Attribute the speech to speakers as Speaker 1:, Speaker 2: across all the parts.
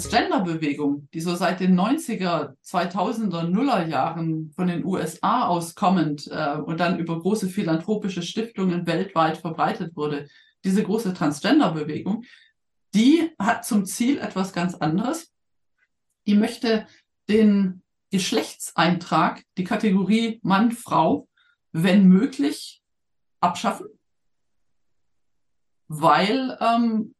Speaker 1: Transgender-Bewegung, die so seit den 90er, 2000er, Nuller Jahren von den USA aus kommend äh, und dann über große philanthropische Stiftungen weltweit verbreitet wurde, diese große Transgender-Bewegung, die hat zum Ziel etwas ganz anderes. Die möchte den Geschlechtseintrag, die Kategorie Mann, Frau, wenn möglich, abschaffen, weil ähm,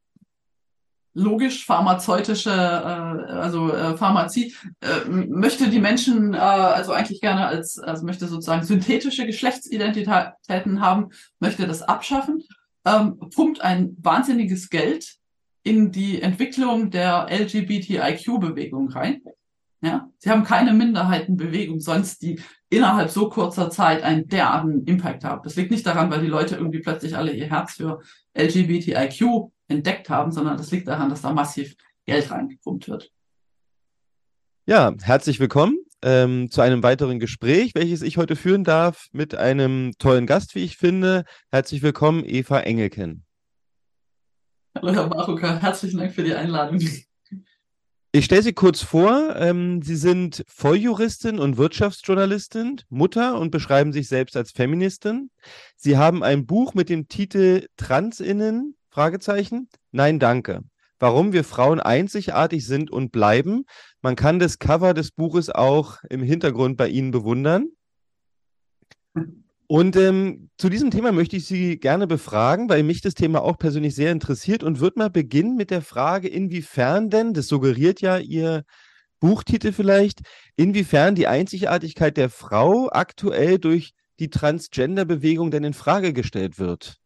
Speaker 1: logisch pharmazeutische, äh, also äh, Pharmazie, äh, möchte die Menschen äh, also eigentlich gerne als, also möchte sozusagen synthetische Geschlechtsidentitäten haben, möchte das abschaffen, ähm, pumpt ein wahnsinniges Geld in die Entwicklung der LGBTIQ-Bewegung rein. Ja, sie haben keine Minderheitenbewegung sonst, die innerhalb so kurzer Zeit einen derartigen Impact haben. Das liegt nicht daran, weil die Leute irgendwie plötzlich alle ihr Herz für LGBTIQ entdeckt haben, sondern das liegt daran, dass da massiv Geld reingepumpt wird.
Speaker 2: Ja, herzlich willkommen ähm, zu einem weiteren Gespräch, welches ich heute führen darf mit einem tollen Gast, wie ich finde. Herzlich willkommen, Eva Engelken.
Speaker 1: Hallo, Herr Baruka. Herzlichen Dank für die Einladung.
Speaker 2: Ich stelle Sie kurz vor. Ähm, Sie sind Volljuristin und Wirtschaftsjournalistin, Mutter und beschreiben sich selbst als Feministin. Sie haben ein Buch mit dem Titel Transinnen, Fragezeichen. Nein, danke. Warum wir Frauen einzigartig sind und bleiben. Man kann das Cover des Buches auch im Hintergrund bei Ihnen bewundern. Und ähm, zu diesem Thema möchte ich Sie gerne befragen, weil mich das Thema auch persönlich sehr interessiert und würde mal beginnen mit der Frage, inwiefern denn, das suggeriert ja Ihr Buchtitel vielleicht, inwiefern die Einzigartigkeit der Frau aktuell durch die Transgender-Bewegung denn in Frage gestellt wird.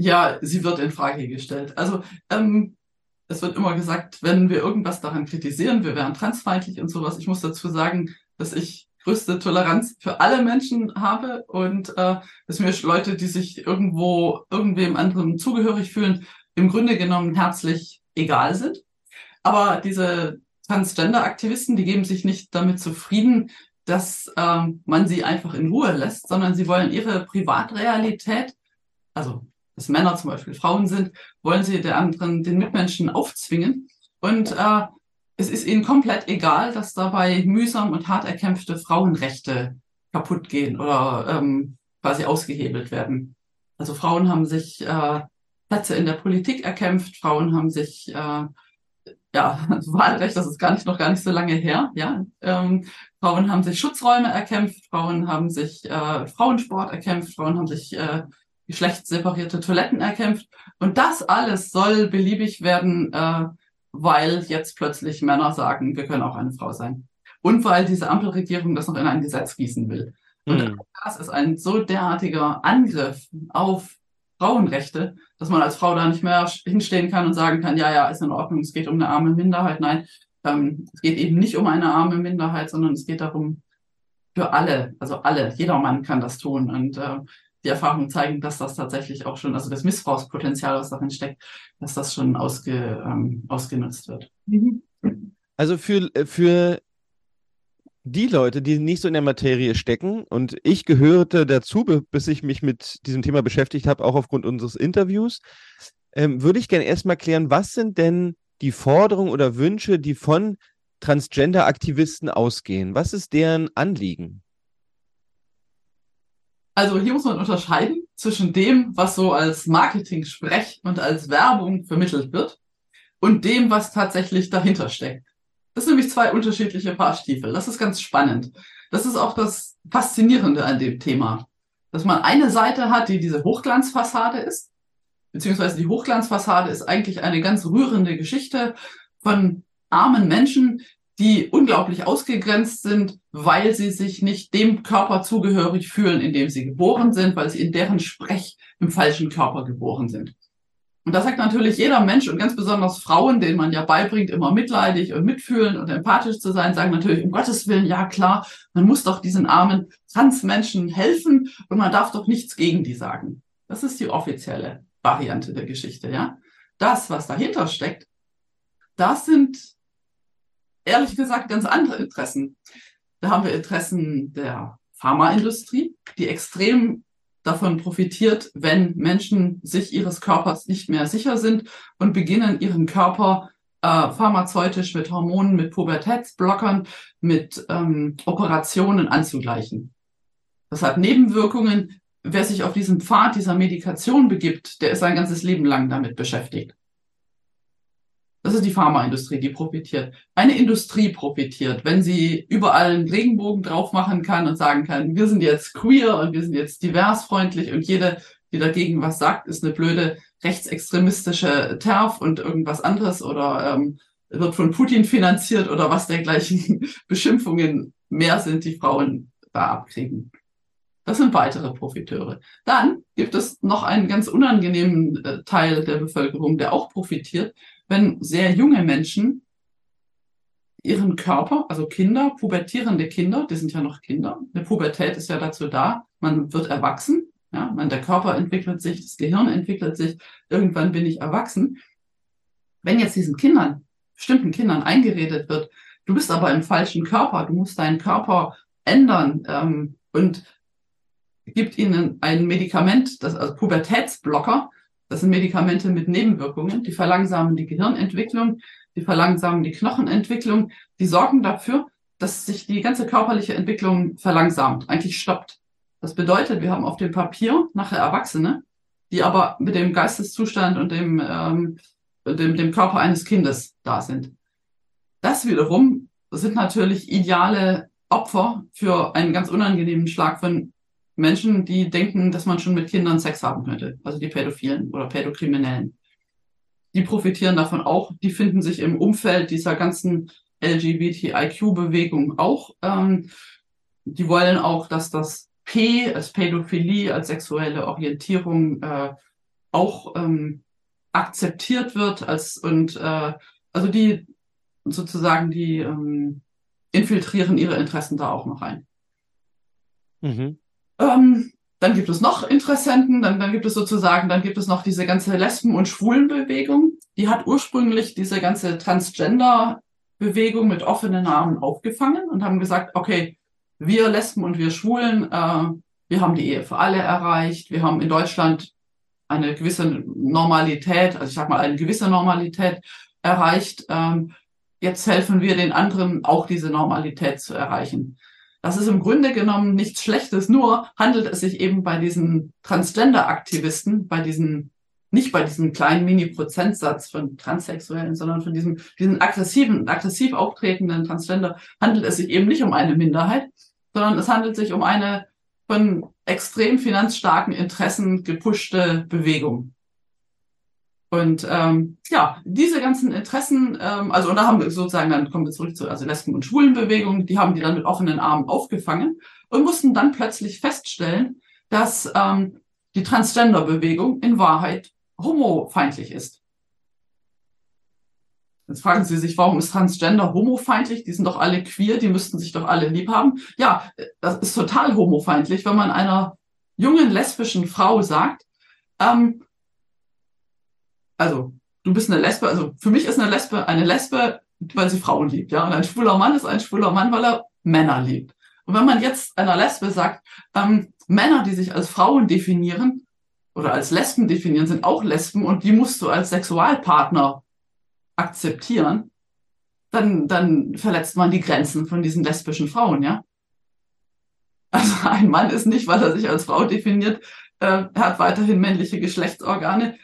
Speaker 1: Ja, sie wird in Frage gestellt. Also ähm, es wird immer gesagt, wenn wir irgendwas daran kritisieren, wir wären transfeindlich und sowas. Ich muss dazu sagen, dass ich größte Toleranz für alle Menschen habe und äh, dass mir Leute, die sich irgendwo irgendwem anderen zugehörig fühlen, im Grunde genommen herzlich egal sind. Aber diese Transgender-Aktivisten, die geben sich nicht damit zufrieden, dass ähm, man sie einfach in Ruhe lässt, sondern sie wollen ihre Privatrealität, also dass Männer zum Beispiel Frauen sind, wollen sie der anderen, den Mitmenschen aufzwingen. Und äh, es ist ihnen komplett egal, dass dabei mühsam und hart erkämpfte Frauenrechte kaputt gehen oder ähm, quasi ausgehebelt werden. Also Frauen haben sich äh, Plätze in der Politik erkämpft, Frauen haben sich äh, ja, Wahlrecht, das ist gar nicht noch gar nicht so lange her, ja. Ähm, Frauen haben sich Schutzräume erkämpft, Frauen haben sich äh, Frauensport erkämpft, Frauen haben sich äh, geschlechtsseparierte Toiletten erkämpft. Und das alles soll beliebig werden, äh, weil jetzt plötzlich Männer sagen, wir können auch eine Frau sein. Und weil diese Ampelregierung das noch in ein Gesetz gießen will. Und mhm. das ist ein so derartiger Angriff auf Frauenrechte, dass man als Frau da nicht mehr hinstehen kann und sagen kann, ja, ja, ist in Ordnung, es geht um eine arme Minderheit. Nein, ähm, es geht eben nicht um eine arme Minderheit, sondern es geht darum, für alle, also alle, jeder Mann kann das tun. Und äh, die Erfahrungen zeigen, dass das tatsächlich auch schon, also das Missbrauchspotenzial, was darin steckt, dass das schon ausge, ähm, ausgenutzt wird.
Speaker 2: Also für, äh, für die Leute, die nicht so in der Materie stecken, und ich gehörte dazu, bis ich mich mit diesem Thema beschäftigt habe, auch aufgrund unseres Interviews, ähm, würde ich gerne erstmal klären, was sind denn die Forderungen oder Wünsche, die von Transgender-Aktivisten ausgehen? Was ist deren Anliegen?
Speaker 1: Also hier muss man unterscheiden zwischen dem, was so als Marketing-Sprech und als Werbung vermittelt wird und dem, was tatsächlich dahinter steckt. Das sind nämlich zwei unterschiedliche Paar Stiefel. Das ist ganz spannend. Das ist auch das Faszinierende an dem Thema. Dass man eine Seite hat, die diese Hochglanzfassade ist, beziehungsweise die Hochglanzfassade ist eigentlich eine ganz rührende Geschichte von armen Menschen, die unglaublich ausgegrenzt sind, weil sie sich nicht dem Körper zugehörig fühlen, in dem sie geboren sind, weil sie in deren Sprech im falschen Körper geboren sind. Und da sagt natürlich jeder Mensch und ganz besonders Frauen, denen man ja beibringt, immer mitleidig und mitfühlen und empathisch zu sein, sagen natürlich, um Gottes Willen, ja klar, man muss doch diesen armen Transmenschen helfen und man darf doch nichts gegen die sagen. Das ist die offizielle Variante der Geschichte, ja. Das, was dahinter steckt, das sind ehrlich gesagt ganz andere Interessen. Da haben wir Interessen der Pharmaindustrie, die extrem davon profitiert, wenn Menschen sich ihres Körpers nicht mehr sicher sind und beginnen, ihren Körper äh, pharmazeutisch mit Hormonen, mit Pubertätsblockern, mit ähm, Operationen anzugleichen. Das hat Nebenwirkungen. Wer sich auf diesen Pfad dieser Medikation begibt, der ist sein ganzes Leben lang damit beschäftigt. Das ist die Pharmaindustrie, die profitiert. Eine Industrie profitiert, wenn sie überall einen Regenbogen drauf machen kann und sagen kann, wir sind jetzt queer und wir sind jetzt diversfreundlich und jede, die dagegen was sagt, ist eine blöde rechtsextremistische TERF und irgendwas anderes oder ähm, wird von Putin finanziert oder was dergleichen Beschimpfungen mehr sind, die Frauen da abkriegen. Das sind weitere Profiteure. Dann gibt es noch einen ganz unangenehmen äh, Teil der Bevölkerung, der auch profitiert, wenn sehr junge Menschen ihren Körper, also Kinder, pubertierende Kinder, die sind ja noch Kinder, eine Pubertät ist ja dazu da, man wird erwachsen, ja, man, der Körper entwickelt sich, das Gehirn entwickelt sich, irgendwann bin ich erwachsen. Wenn jetzt diesen Kindern, bestimmten Kindern eingeredet wird, du bist aber im falschen Körper, du musst deinen Körper ändern ähm, und gibt ihnen ein Medikament, das also Pubertätsblocker, das sind Medikamente mit Nebenwirkungen, die verlangsamen die Gehirnentwicklung, die verlangsamen die Knochenentwicklung, die sorgen dafür, dass sich die ganze körperliche Entwicklung verlangsamt, eigentlich stoppt. Das bedeutet, wir haben auf dem Papier nachher Erwachsene, die aber mit dem Geisteszustand und dem, ähm, dem, dem Körper eines Kindes da sind. Das wiederum sind natürlich ideale Opfer für einen ganz unangenehmen Schlag von Menschen, die denken, dass man schon mit Kindern Sex haben könnte, also die Pädophilen oder Pädokriminellen. Die profitieren davon auch, die finden sich im Umfeld dieser ganzen LGBTIQ-Bewegung auch. Ähm, die wollen auch, dass das P als Pädophilie, als sexuelle Orientierung äh, auch ähm, akzeptiert wird als und äh, also die sozusagen die ähm, infiltrieren ihre Interessen da auch noch rein. Mhm. Ähm, dann gibt es noch Interessenten, dann, dann gibt es sozusagen, dann gibt es noch diese ganze Lesben- und Schwulenbewegung. Die hat ursprünglich diese ganze Transgender-Bewegung mit offenen Armen aufgefangen und haben gesagt, okay, wir Lesben und wir Schwulen, äh, wir haben die Ehe für alle erreicht, wir haben in Deutschland eine gewisse Normalität, also ich sag mal eine gewisse Normalität erreicht. Ähm, jetzt helfen wir den anderen auch diese Normalität zu erreichen. Das ist im Grunde genommen nichts Schlechtes, nur handelt es sich eben bei diesen Transgender-Aktivisten, bei diesen, nicht bei diesem kleinen Mini-Prozentsatz von Transsexuellen, sondern von diesem, diesen aggressiven, aggressiv auftretenden Transgender, handelt es sich eben nicht um eine Minderheit, sondern es handelt sich um eine von extrem finanzstarken Interessen gepushte Bewegung. Und ähm, ja, diese ganzen Interessen, ähm, also und da haben wir sozusagen, dann kommen wir zurück zu also Lesben- und Schwulenbewegung, die haben die dann mit offenen Armen aufgefangen und mussten dann plötzlich feststellen, dass ähm, die Transgender-Bewegung in Wahrheit homofeindlich ist. Jetzt fragen Sie sich, warum ist Transgender homofeindlich? Die sind doch alle queer, die müssten sich doch alle lieb haben. Ja, das ist total homofeindlich, wenn man einer jungen lesbischen Frau sagt, ähm, also du bist eine Lesbe, also für mich ist eine Lesbe eine Lesbe, weil sie Frauen liebt, ja, und ein schwuler Mann ist ein schwuler Mann, weil er Männer liebt. Und wenn man jetzt einer Lesbe sagt, ähm, Männer, die sich als Frauen definieren oder als Lesben definieren, sind auch Lesben und die musst du als Sexualpartner akzeptieren, dann, dann verletzt man die Grenzen von diesen lesbischen Frauen, ja. Also ein Mann ist nicht, weil er sich als Frau definiert, äh, er hat weiterhin männliche Geschlechtsorgane,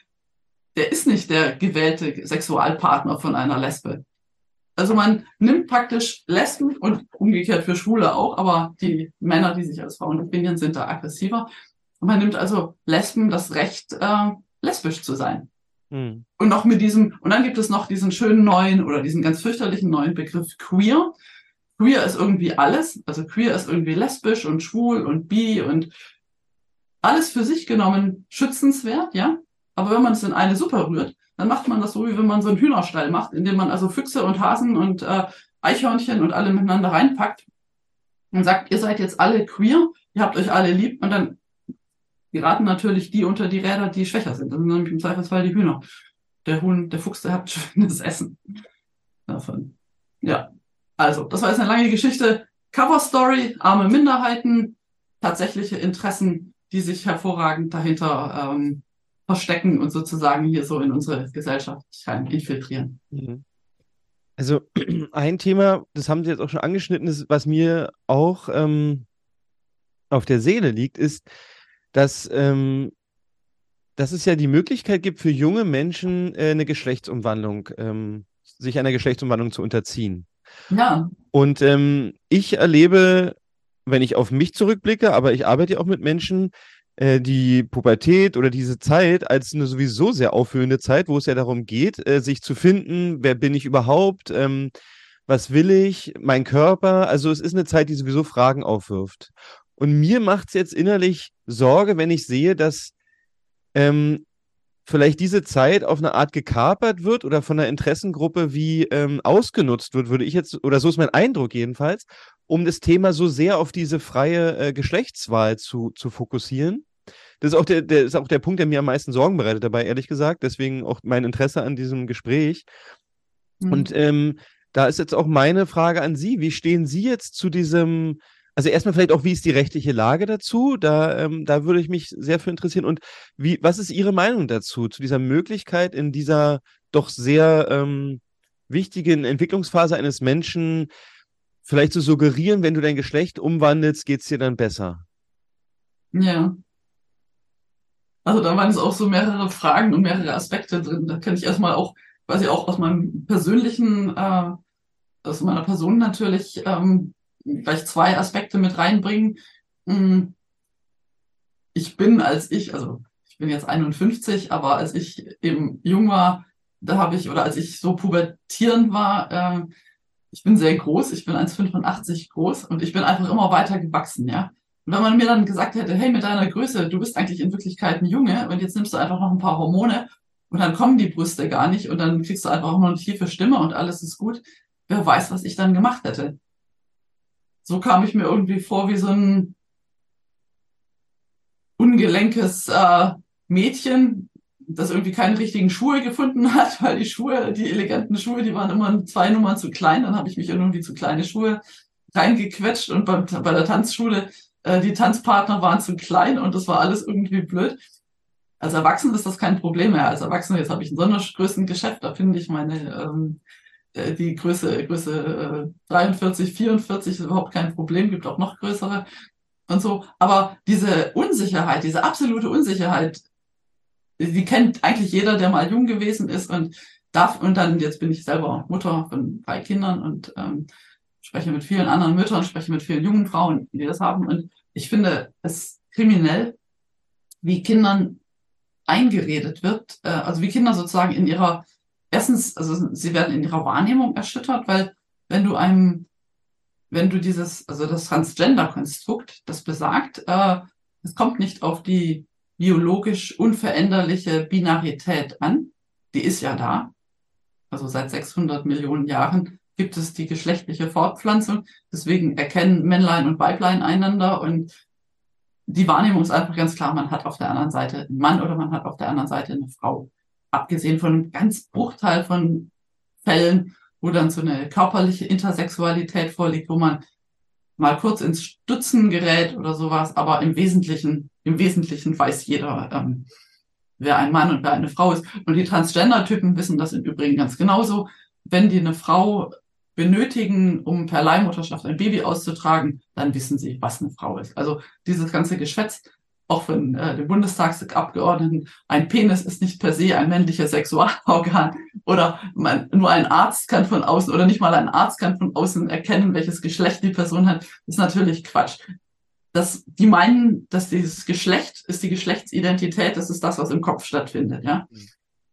Speaker 1: der ist nicht der gewählte Sexualpartner von einer Lesbe. Also man nimmt praktisch Lesben und umgekehrt für Schwule auch, aber die Männer, die sich als Frauen definieren, sind da aggressiver. Und man nimmt also Lesben das Recht, äh, lesbisch zu sein. Hm. Und noch mit diesem, und dann gibt es noch diesen schönen neuen oder diesen ganz fürchterlichen neuen Begriff queer. Queer ist irgendwie alles, also queer ist irgendwie lesbisch und schwul und bi und alles für sich genommen schützenswert, ja. Aber wenn man es in eine Suppe rührt, dann macht man das so, wie wenn man so einen Hühnerstall macht, indem man also Füchse und Hasen und äh, Eichhörnchen und alle miteinander reinpackt und sagt, ihr seid jetzt alle queer, ihr habt euch alle lieb und dann geraten natürlich die unter die Räder, die schwächer sind. Das sind nämlich im Zweifelsfall die Hühner. Der Huhn, der Fuchs, der hat schönes Essen davon. Ja, also, das war jetzt eine lange Geschichte. Cover Story, arme Minderheiten, tatsächliche Interessen, die sich hervorragend dahinter ähm, verstecken und sozusagen hier so in unsere Gesellschaft infiltrieren.
Speaker 2: Mhm. Also ein Thema, das haben Sie jetzt auch schon angeschnitten, ist, was mir auch ähm, auf der Seele liegt, ist, dass, ähm, dass es ja die Möglichkeit gibt für junge Menschen äh, eine Geschlechtsumwandlung, ähm, sich einer Geschlechtsumwandlung zu unterziehen.
Speaker 1: Ja.
Speaker 2: Und ähm, ich erlebe, wenn ich auf mich zurückblicke, aber ich arbeite ja auch mit Menschen, äh, die Pubertät oder diese Zeit als eine sowieso sehr aufführende Zeit, wo es ja darum geht, äh, sich zu finden, wer bin ich überhaupt, ähm, was will ich, mein Körper. Also es ist eine Zeit, die sowieso Fragen aufwirft. Und mir macht es jetzt innerlich Sorge, wenn ich sehe, dass ähm, vielleicht diese Zeit auf eine Art gekapert wird oder von einer Interessengruppe wie ähm, ausgenutzt wird, würde ich jetzt, oder so ist mein Eindruck jedenfalls, um das Thema so sehr auf diese freie äh, Geschlechtswahl zu, zu fokussieren. Das ist, auch der, der ist auch der Punkt, der mir am meisten Sorgen bereitet dabei, ehrlich gesagt. Deswegen auch mein Interesse an diesem Gespräch. Mhm. Und ähm, da ist jetzt auch meine Frage an Sie. Wie stehen Sie jetzt zu diesem, also erstmal vielleicht auch, wie ist die rechtliche Lage dazu? Da, ähm, da würde ich mich sehr für interessieren. Und wie, was ist Ihre Meinung dazu, zu dieser Möglichkeit in dieser doch sehr ähm, wichtigen Entwicklungsphase eines Menschen, vielleicht zu suggerieren, wenn du dein Geschlecht umwandelst, geht es dir dann besser?
Speaker 1: Ja. Also da waren es auch so mehrere Fragen und mehrere Aspekte drin. Da kann ich erstmal auch, quasi auch aus meinem persönlichen, äh, aus meiner Person natürlich ähm, gleich zwei Aspekte mit reinbringen. Hm. Ich bin als ich, also ich bin jetzt 51, aber als ich eben jung war, da habe ich, oder als ich so pubertierend war, äh, ich bin sehr groß, ich bin 1,85 groß und ich bin einfach immer weiter gewachsen, ja. Und wenn man mir dann gesagt hätte, hey, mit deiner Größe, du bist eigentlich in Wirklichkeit ein Junge und jetzt nimmst du einfach noch ein paar Hormone und dann kommen die Brüste gar nicht und dann kriegst du einfach auch noch eine tiefe Stimme und alles ist gut, wer weiß, was ich dann gemacht hätte. So kam ich mir irgendwie vor wie so ein ungelenkes äh, Mädchen, das irgendwie keine richtigen Schuhe gefunden hat, weil die Schuhe, die eleganten Schuhe, die waren immer zwei Nummern zu klein. Dann habe ich mich irgendwie zu kleine Schuhe reingequetscht und bei, bei der Tanzschule, äh, die Tanzpartner waren zu klein und das war alles irgendwie blöd. Als Erwachsener ist das kein Problem mehr. Als Erwachsener, jetzt habe ich ein Sondergrößengeschäft, da finde ich meine, ähm, äh, die Größe, Größe äh, 43, 44 ist überhaupt kein Problem, gibt auch noch größere und so. Aber diese Unsicherheit, diese absolute Unsicherheit, die kennt eigentlich jeder, der mal jung gewesen ist und darf, und dann, jetzt bin ich selber Mutter von drei Kindern und ähm, spreche mit vielen anderen Müttern, spreche mit vielen jungen Frauen, die das haben. Und ich finde es kriminell, wie Kindern eingeredet wird, äh, also wie Kinder sozusagen in ihrer, erstens, also sie werden in ihrer Wahrnehmung erschüttert, weil wenn du einem, wenn du dieses, also das Transgender-Konstrukt, das besagt, äh, es kommt nicht auf die biologisch unveränderliche Binarität an. Die ist ja da. Also seit 600 Millionen Jahren gibt es die geschlechtliche Fortpflanzung. Deswegen erkennen Männlein und Weiblein einander und die Wahrnehmung ist einfach ganz klar, man hat auf der anderen Seite einen Mann oder man hat auf der anderen Seite eine Frau. Abgesehen von einem ganz Bruchteil von Fällen, wo dann so eine körperliche Intersexualität vorliegt, wo man mal kurz ins Stutzen gerät oder sowas, aber im Wesentlichen, im Wesentlichen weiß jeder, ähm, wer ein Mann und wer eine Frau ist. Und die Transgender-Typen wissen das im Übrigen ganz genauso. Wenn die eine Frau benötigen, um per Leihmutterschaft ein Baby auszutragen, dann wissen sie, was eine Frau ist. Also dieses ganze Geschwätz auch von äh, den Bundestagsabgeordneten, ein Penis ist nicht per se ein männliches Sexualorgan oder man, nur ein Arzt kann von außen oder nicht mal ein Arzt kann von außen erkennen, welches Geschlecht die Person hat, ist natürlich Quatsch. Das, die meinen, dass dieses Geschlecht ist die Geschlechtsidentität, das ist das, was im Kopf stattfindet, ja. Mhm.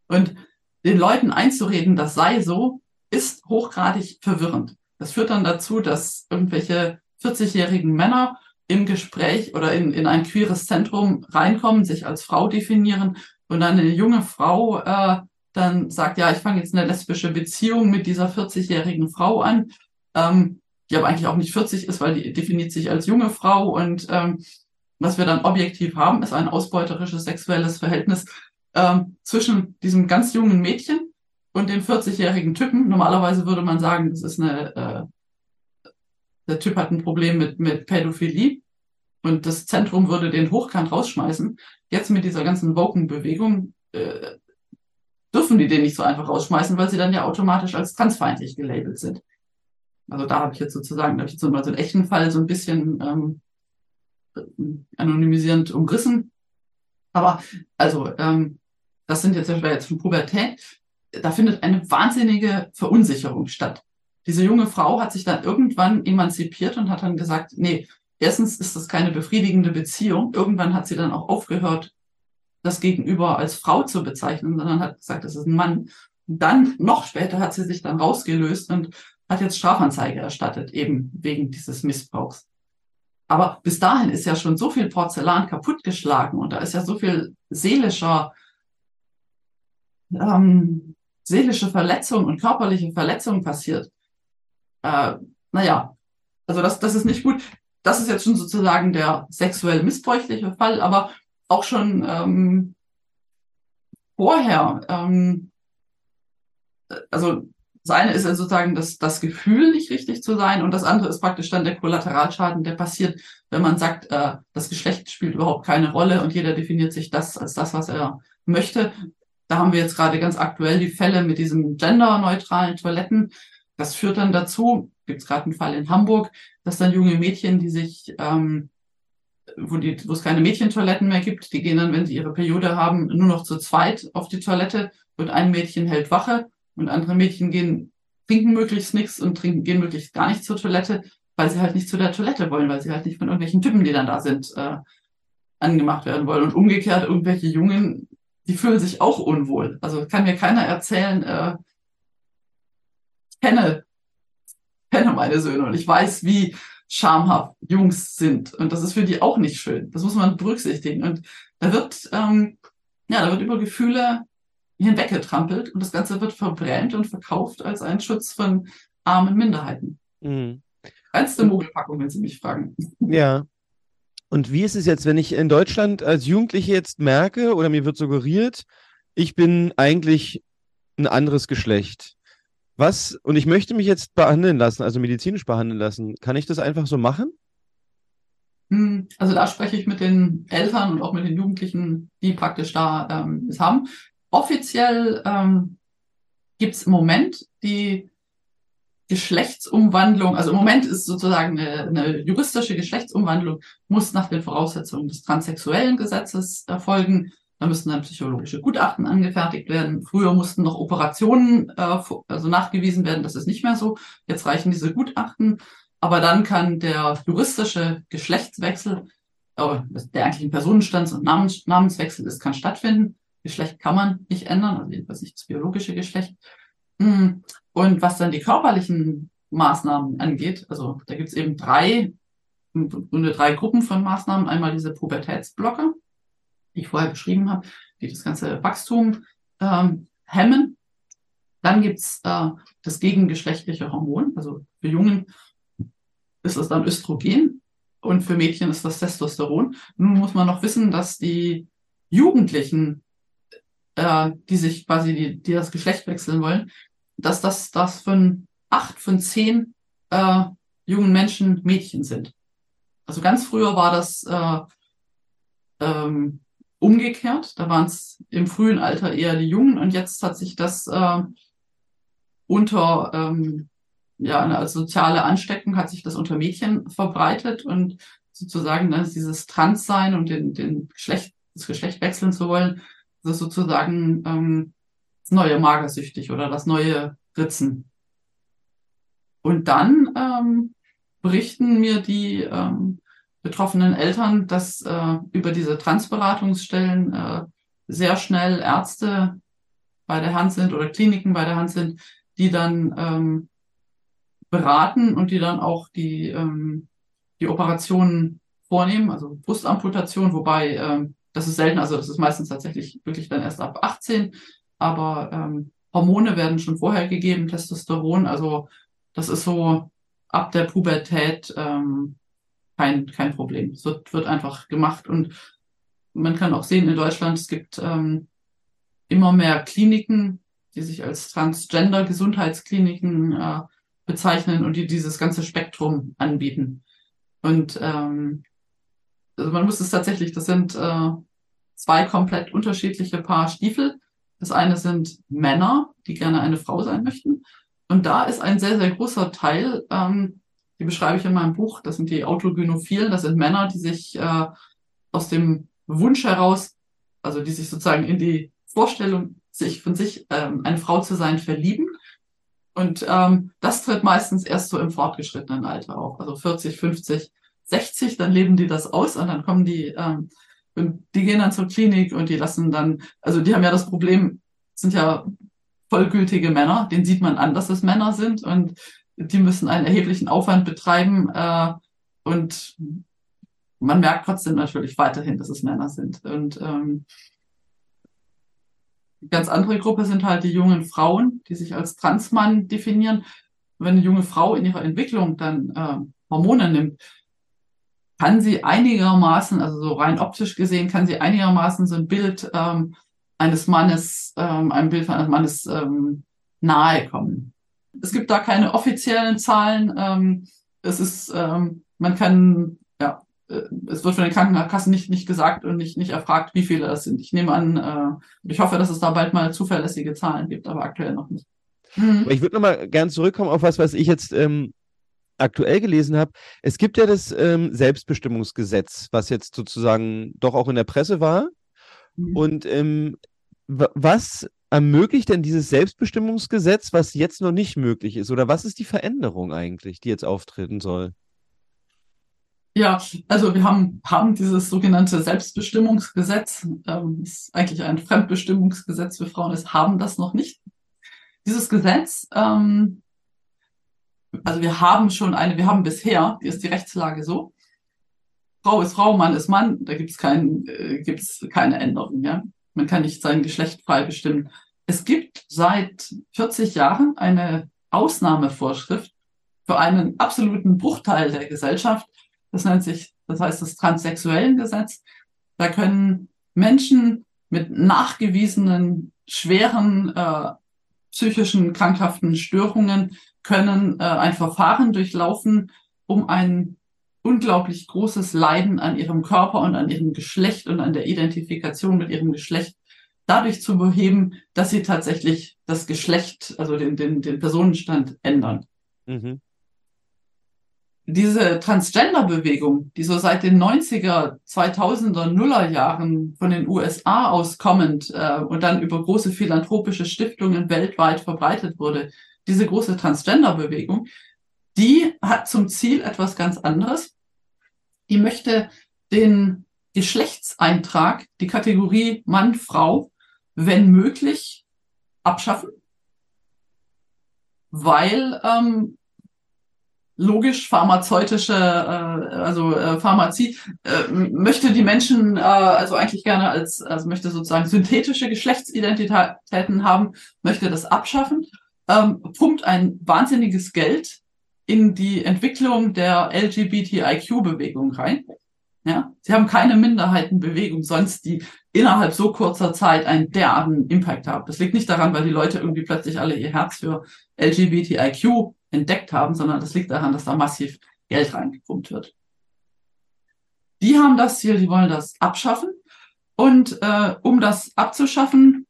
Speaker 1: Und den Leuten einzureden, das sei so, ist hochgradig verwirrend. Das führt dann dazu, dass irgendwelche 40-jährigen Männer im Gespräch oder in, in ein queeres Zentrum reinkommen, sich als Frau definieren und dann eine junge Frau äh, dann sagt, ja, ich fange jetzt eine lesbische Beziehung mit dieser 40-jährigen Frau an, ähm, die aber eigentlich auch nicht 40 ist, weil die definiert sich als junge Frau und ähm, was wir dann objektiv haben, ist ein ausbeuterisches sexuelles Verhältnis ähm, zwischen diesem ganz jungen Mädchen und dem 40-jährigen Typen. Normalerweise würde man sagen, das ist eine äh, der Typ hat ein Problem mit, mit Pädophilie und das Zentrum würde den hochkant rausschmeißen. Jetzt mit dieser ganzen Woken-Bewegung äh, dürfen die den nicht so einfach rausschmeißen, weil sie dann ja automatisch als transfeindlich gelabelt sind. Also da habe ich jetzt sozusagen, da habe ich jetzt mal so einen echten Fall so ein bisschen ähm, anonymisierend umrissen. Aber also, ähm, das sind jetzt, jetzt von Pubertät, da findet eine wahnsinnige Verunsicherung statt. Diese junge Frau hat sich dann irgendwann emanzipiert und hat dann gesagt, nee, erstens ist das keine befriedigende Beziehung. Irgendwann hat sie dann auch aufgehört, das Gegenüber als Frau zu bezeichnen, sondern hat gesagt, das ist ein Mann. Dann, noch später, hat sie sich dann rausgelöst und hat jetzt Strafanzeige erstattet, eben wegen dieses Missbrauchs. Aber bis dahin ist ja schon so viel Porzellan kaputtgeschlagen und da ist ja so viel seelischer, ähm, seelische Verletzung und körperliche Verletzung passiert. Äh, naja, also das, das ist nicht gut. Das ist jetzt schon sozusagen der sexuell missbräuchliche Fall, aber auch schon ähm, vorher, ähm, also das eine ist sozusagen das, das Gefühl, nicht richtig zu sein, und das andere ist praktisch dann der Kollateralschaden, der passiert, wenn man sagt, äh, das Geschlecht spielt überhaupt keine Rolle und jeder definiert sich das als das, was er möchte. Da haben wir jetzt gerade ganz aktuell die Fälle mit diesen genderneutralen Toiletten. Das führt dann dazu, gibt es gerade einen Fall in Hamburg, dass dann junge Mädchen, die sich, ähm, wo, die, wo es keine Mädchentoiletten mehr gibt, die gehen dann, wenn sie ihre Periode haben, nur noch zu zweit auf die Toilette und ein Mädchen hält Wache und andere Mädchen gehen, trinken möglichst nichts und trinken, gehen möglichst gar nicht zur Toilette, weil sie halt nicht zu der Toilette wollen, weil sie halt nicht von irgendwelchen Typen, die dann da sind, äh, angemacht werden wollen. Und umgekehrt, irgendwelche Jungen, die fühlen sich auch unwohl. Also kann mir keiner erzählen, äh, kenne, kenne meine Söhne und ich weiß, wie schamhaft Jungs sind. Und das ist für die auch nicht schön. Das muss man berücksichtigen. Und da wird, ähm, ja, da wird über Gefühle hinweggetrampelt und das Ganze wird verbrennt und verkauft als ein Schutz von armen Minderheiten. Mhm. Reinste Mogelpackung, wenn Sie mich fragen.
Speaker 2: Ja. Und wie ist es jetzt, wenn ich in Deutschland als Jugendliche jetzt merke oder mir wird suggeriert, ich bin eigentlich ein anderes Geschlecht? Was, und ich möchte mich jetzt behandeln lassen, also medizinisch behandeln lassen, kann ich das einfach so machen?
Speaker 1: Hm, also da spreche ich mit den Eltern und auch mit den Jugendlichen, die praktisch da ähm, es haben offiziell ähm, gibt es im Moment die Geschlechtsumwandlung, also im Moment ist sozusagen eine, eine, juristische Geschlechtsumwandlung, muss nach den Voraussetzungen des transsexuellen Gesetzes erfolgen. Da müssen dann psychologische Gutachten angefertigt werden. Früher mussten noch Operationen äh, also nachgewiesen werden, das ist nicht mehr so. Jetzt reichen diese Gutachten. Aber dann kann der juristische Geschlechtswechsel, äh, der eigentlich ein Personenstands- und Namens, Namenswechsel ist, kann stattfinden. Geschlecht kann man nicht ändern, also jedenfalls nicht das biologische Geschlecht. Mm. Und was dann die körperlichen Maßnahmen angeht, also da gibt es eben drei, im Grunde drei Gruppen von Maßnahmen. Einmal diese Pubertätsblocker, die ich vorher beschrieben habe, die das ganze Wachstum ähm, hemmen. Dann gibt's äh, das gegengeschlechtliche Hormon, also für Jungen ist das dann Östrogen und für Mädchen ist das Testosteron. Nun muss man noch wissen, dass die Jugendlichen äh, die sich quasi, die, die das Geschlecht wechseln wollen, dass das, das von acht von zehn äh, jungen Menschen Mädchen sind. Also ganz früher war das äh, ähm, umgekehrt. Da waren es im frühen Alter eher die Jungen und jetzt hat sich das äh, unter ähm, ja als soziale Ansteckung hat sich das unter Mädchen verbreitet und sozusagen dann dieses Transsein und den, den Geschlecht, das Geschlecht wechseln zu wollen, das ist sozusagen ähm, das neue Magersüchtig oder das neue Ritzen. Und dann ähm, berichten mir die ähm, betroffenen Eltern, dass äh, über diese Transberatungsstellen äh, sehr schnell Ärzte bei der Hand sind oder Kliniken bei der Hand sind, die dann ähm, beraten und die dann auch die, ähm, die Operationen vornehmen, also Brustamputation, wobei ähm, das ist selten, also das ist meistens tatsächlich wirklich dann erst ab 18, aber ähm, Hormone werden schon vorher gegeben, Testosteron, also das ist so ab der Pubertät ähm, kein, kein Problem. Es wird, wird einfach gemacht und man kann auch sehen in Deutschland, es gibt ähm, immer mehr Kliniken, die sich als Transgender-Gesundheitskliniken äh, bezeichnen und die dieses ganze Spektrum anbieten. Und ähm, also man muss es tatsächlich, das sind äh, zwei komplett unterschiedliche Paar Stiefel. Das eine sind Männer, die gerne eine Frau sein möchten. Und da ist ein sehr, sehr großer Teil, ähm, die beschreibe ich in meinem Buch, das sind die Autogynophilen, das sind Männer, die sich äh, aus dem Wunsch heraus, also die sich sozusagen in die Vorstellung, sich von sich ähm, eine Frau zu sein, verlieben. Und ähm, das tritt meistens erst so im fortgeschrittenen Alter auf, also 40, 50, 60, dann leben die das aus und dann kommen die, ähm, und die gehen dann zur Klinik und die lassen dann, also die haben ja das Problem, sind ja vollgültige Männer, den sieht man an, dass es Männer sind und die müssen einen erheblichen Aufwand betreiben äh, und man merkt trotzdem natürlich weiterhin, dass es Männer sind. Und ähm, eine ganz andere Gruppe sind halt die jungen Frauen, die sich als Transmann definieren. Wenn eine junge Frau in ihrer Entwicklung dann äh, Hormone nimmt, kann sie einigermaßen, also so rein optisch gesehen, kann sie einigermaßen so ein Bild ähm, eines Mannes, ähm, einem Bild eines Mannes ähm, nahe kommen. Es gibt da keine offiziellen Zahlen. Ähm, es ist, ähm, man kann, ja, äh, es wird von den Krankenkassen nicht, nicht gesagt und nicht, nicht erfragt, wie viele das sind. Ich nehme an, äh, ich hoffe, dass es da bald mal zuverlässige Zahlen gibt, aber aktuell noch nicht.
Speaker 2: Mhm. Ich würde nochmal gern zurückkommen auf was, was ich jetzt ähm, aktuell gelesen habe. Es gibt ja das ähm, Selbstbestimmungsgesetz, was jetzt sozusagen doch auch in der Presse war. Mhm. Und ähm, was ermöglicht denn dieses Selbstbestimmungsgesetz, was jetzt noch nicht möglich ist? Oder was ist die Veränderung eigentlich, die jetzt auftreten soll?
Speaker 1: Ja, also wir haben, haben dieses sogenannte Selbstbestimmungsgesetz, ähm, ist eigentlich ein Fremdbestimmungsgesetz für Frauen, ist, haben das noch nicht. Dieses Gesetz, ähm, also wir haben schon eine, wir haben bisher, die ist die Rechtslage so, Frau ist Frau, Mann ist Mann, da gibt es kein, äh, gibt's keine Änderung. Ja? Man kann nicht sein Geschlecht frei bestimmen. Es gibt seit 40 Jahren eine Ausnahmevorschrift für einen absoluten Bruchteil der Gesellschaft. Das nennt sich, das heißt das transsexuellen Gesetz. Da können Menschen mit nachgewiesenen schweren äh, psychischen krankhaften Störungen können äh, ein Verfahren durchlaufen, um ein unglaublich großes Leiden an ihrem Körper und an ihrem Geschlecht und an der Identifikation mit ihrem Geschlecht dadurch zu beheben, dass sie tatsächlich das Geschlecht, also den, den, den Personenstand ändern. Mhm. Diese Transgender-Bewegung, die so seit den 90er, 2000er, Nuller Jahren von den USA aus kommend äh, und dann über große philanthropische Stiftungen weltweit verbreitet wurde, diese große Transgender-Bewegung, die hat zum Ziel etwas ganz anderes. Die möchte den Geschlechtseintrag, die Kategorie Mann, Frau, wenn möglich, abschaffen, weil ähm, logisch pharmazeutische, äh, also äh, Pharmazie äh, möchte die Menschen äh, also eigentlich gerne als, also möchte sozusagen synthetische Geschlechtsidentitäten haben, möchte das abschaffen, ähm, pumpt ein wahnsinniges Geld in die Entwicklung der LGBTIQ-Bewegung rein. Ja, sie haben keine Minderheitenbewegung sonst, die innerhalb so kurzer Zeit einen derartigen Impact haben. Das liegt nicht daran, weil die Leute irgendwie plötzlich alle ihr Herz für LGBTIQ entdeckt haben, sondern das liegt daran, dass da massiv Geld reingepumpt wird. Die haben das Ziel, die wollen das abschaffen. Und äh, um das abzuschaffen,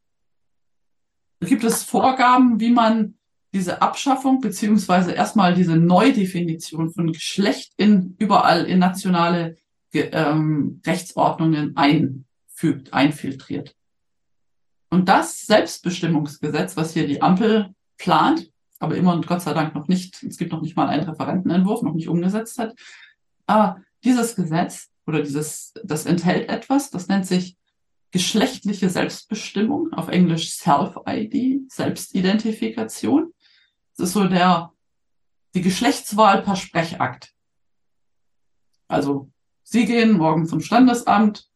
Speaker 1: gibt es Vorgaben, wie man diese Abschaffung beziehungsweise erstmal diese Neudefinition von Geschlecht in überall in nationale ähm, Rechtsordnungen einfügt, einfiltriert. Und das Selbstbestimmungsgesetz, was hier die Ampel plant, aber immer und Gott sei Dank noch nicht, es gibt noch nicht mal einen Referentenentwurf, noch nicht umgesetzt hat, aber dieses Gesetz oder dieses, das enthält etwas, das nennt sich geschlechtliche Selbstbestimmung, auf Englisch Self-ID, Selbstidentifikation. Ist so der, die Geschlechtswahl per Sprechakt. Also, Sie gehen morgen zum Standesamt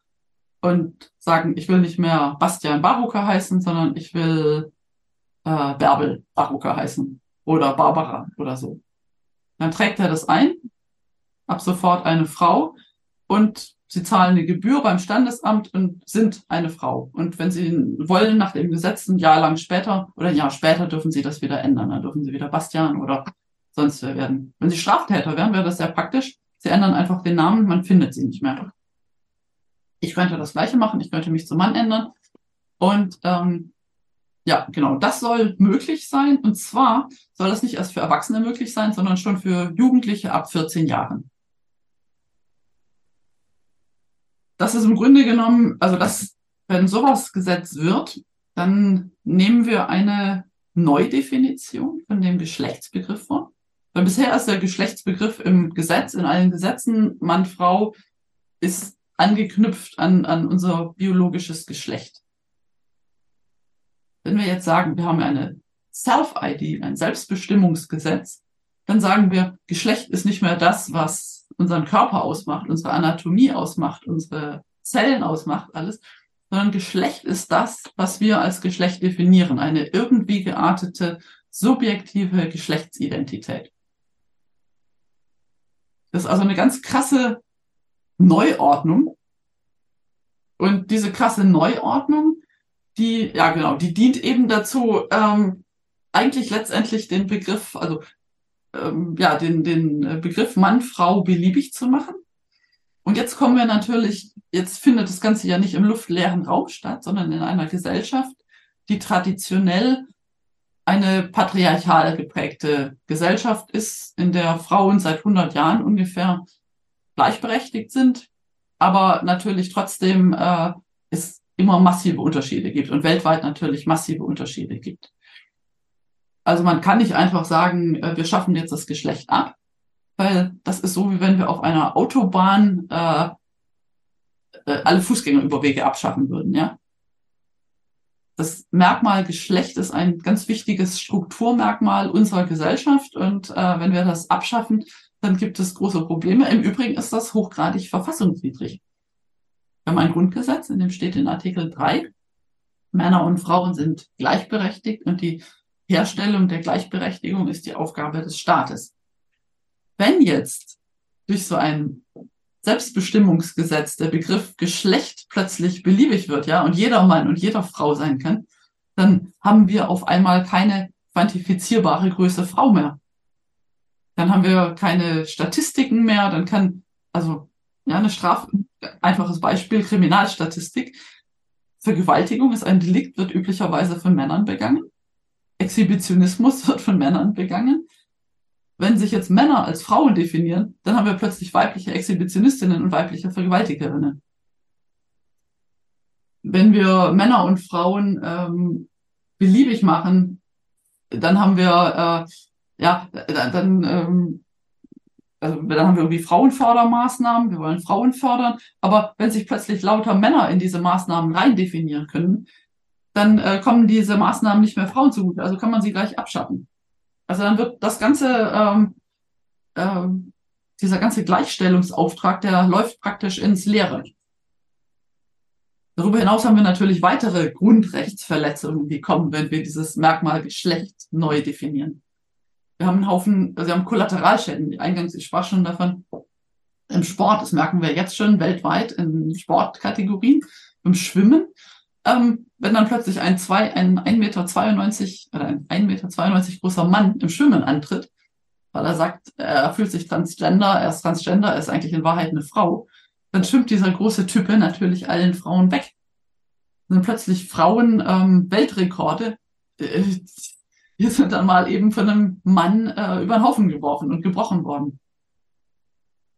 Speaker 1: und sagen, ich will nicht mehr Bastian Barucker heißen, sondern ich will äh, Bärbel Barucker heißen oder Barbara oder so. Dann trägt er das ein, ab sofort eine Frau und sie zahlen eine Gebühr beim Standesamt und sind eine Frau. Und wenn sie wollen, nach dem Gesetz ein Jahr lang später oder ein Jahr später dürfen sie das wieder ändern. Dann dürfen sie wieder Bastian oder sonst wer werden. Wenn sie Straftäter wären, wäre das sehr praktisch. Sie ändern einfach den Namen, man findet sie nicht mehr. Ich könnte das Gleiche machen, ich könnte mich zum Mann ändern und ähm, ja, genau, das soll möglich sein. Und zwar soll das nicht erst für Erwachsene möglich sein, sondern schon für Jugendliche ab 14 Jahren. Das ist im Grunde genommen, also das, wenn sowas gesetzt wird, dann nehmen wir eine Neudefinition von dem Geschlechtsbegriff vor. Weil bisher ist der Geschlechtsbegriff im Gesetz, in allen Gesetzen, Mann, Frau, ist angeknüpft an, an unser biologisches Geschlecht. Wenn wir jetzt sagen, wir haben eine Self-ID, ein Selbstbestimmungsgesetz, dann sagen wir, Geschlecht ist nicht mehr das, was unseren Körper ausmacht, unsere Anatomie ausmacht, unsere Zellen ausmacht, alles, sondern Geschlecht ist das, was wir als Geschlecht definieren, eine irgendwie geartete, subjektive Geschlechtsidentität. Das ist also eine ganz krasse Neuordnung. Und diese krasse Neuordnung die, ja genau, die dient eben dazu, ähm, eigentlich letztendlich den Begriff, also ähm, ja, den, den Begriff Mann, Frau beliebig zu machen. Und jetzt kommen wir natürlich, jetzt findet das Ganze ja nicht im luftleeren Raum statt, sondern in einer Gesellschaft, die traditionell eine patriarchal geprägte Gesellschaft ist, in der Frauen seit 100 Jahren ungefähr gleichberechtigt sind, aber natürlich trotzdem äh, ist immer massive Unterschiede gibt und weltweit natürlich massive Unterschiede gibt. Also man kann nicht einfach sagen, äh, wir schaffen jetzt das Geschlecht ab, weil das ist so, wie wenn wir auf einer Autobahn äh, äh, alle Fußgängerüberwege abschaffen würden, ja. Das Merkmal Geschlecht ist ein ganz wichtiges Strukturmerkmal unserer Gesellschaft und äh, wenn wir das abschaffen, dann gibt es große Probleme. Im Übrigen ist das hochgradig verfassungswidrig. Wir haben ein Grundgesetz, in dem steht in Artikel 3, Männer und Frauen sind gleichberechtigt und die Herstellung der Gleichberechtigung ist die Aufgabe des Staates. Wenn jetzt durch so ein Selbstbestimmungsgesetz der Begriff Geschlecht plötzlich beliebig wird, ja, und jeder Mann und jeder Frau sein kann, dann haben wir auf einmal keine quantifizierbare Größe Frau mehr. Dann haben wir keine Statistiken mehr, dann kann, also ja, eine Straf, einfaches Beispiel, Kriminalstatistik. Vergewaltigung ist ein Delikt, wird üblicherweise von Männern begangen. Exhibitionismus wird von Männern begangen. Wenn sich jetzt Männer als Frauen definieren, dann haben wir plötzlich weibliche Exhibitionistinnen und weibliche Vergewaltigerinnen. Wenn wir Männer und Frauen ähm, beliebig machen, dann haben wir äh, ja dann ähm, also dann haben wir irgendwie Frauenfördermaßnahmen, wir wollen Frauen fördern, aber wenn sich plötzlich lauter Männer in diese Maßnahmen rein definieren können, dann äh, kommen diese Maßnahmen nicht mehr Frauen zugute, also kann man sie gleich abschaffen. Also dann wird das ganze, ähm, äh, dieser ganze Gleichstellungsauftrag, der läuft praktisch ins Leere. Darüber hinaus haben wir natürlich weitere Grundrechtsverletzungen, die kommen, wenn wir dieses Merkmal Geschlecht neu definieren wir haben einen Haufen, also wir haben Kollateralschäden. Eingangs, ich sprach schon davon, im Sport, das merken wir jetzt schon weltweit in Sportkategorien, im Schwimmen, ähm, wenn dann plötzlich ein, zwei, ein 1,92 Meter oder ein 1,92 Meter großer Mann im Schwimmen antritt, weil er sagt, er fühlt sich transgender, er ist transgender, er ist eigentlich in Wahrheit eine Frau, dann schwimmt dieser große Type natürlich allen Frauen weg. Und dann plötzlich Frauen ähm, Weltrekorde, äh, wir sind dann mal eben von einem Mann äh, über den Haufen geworfen und gebrochen worden.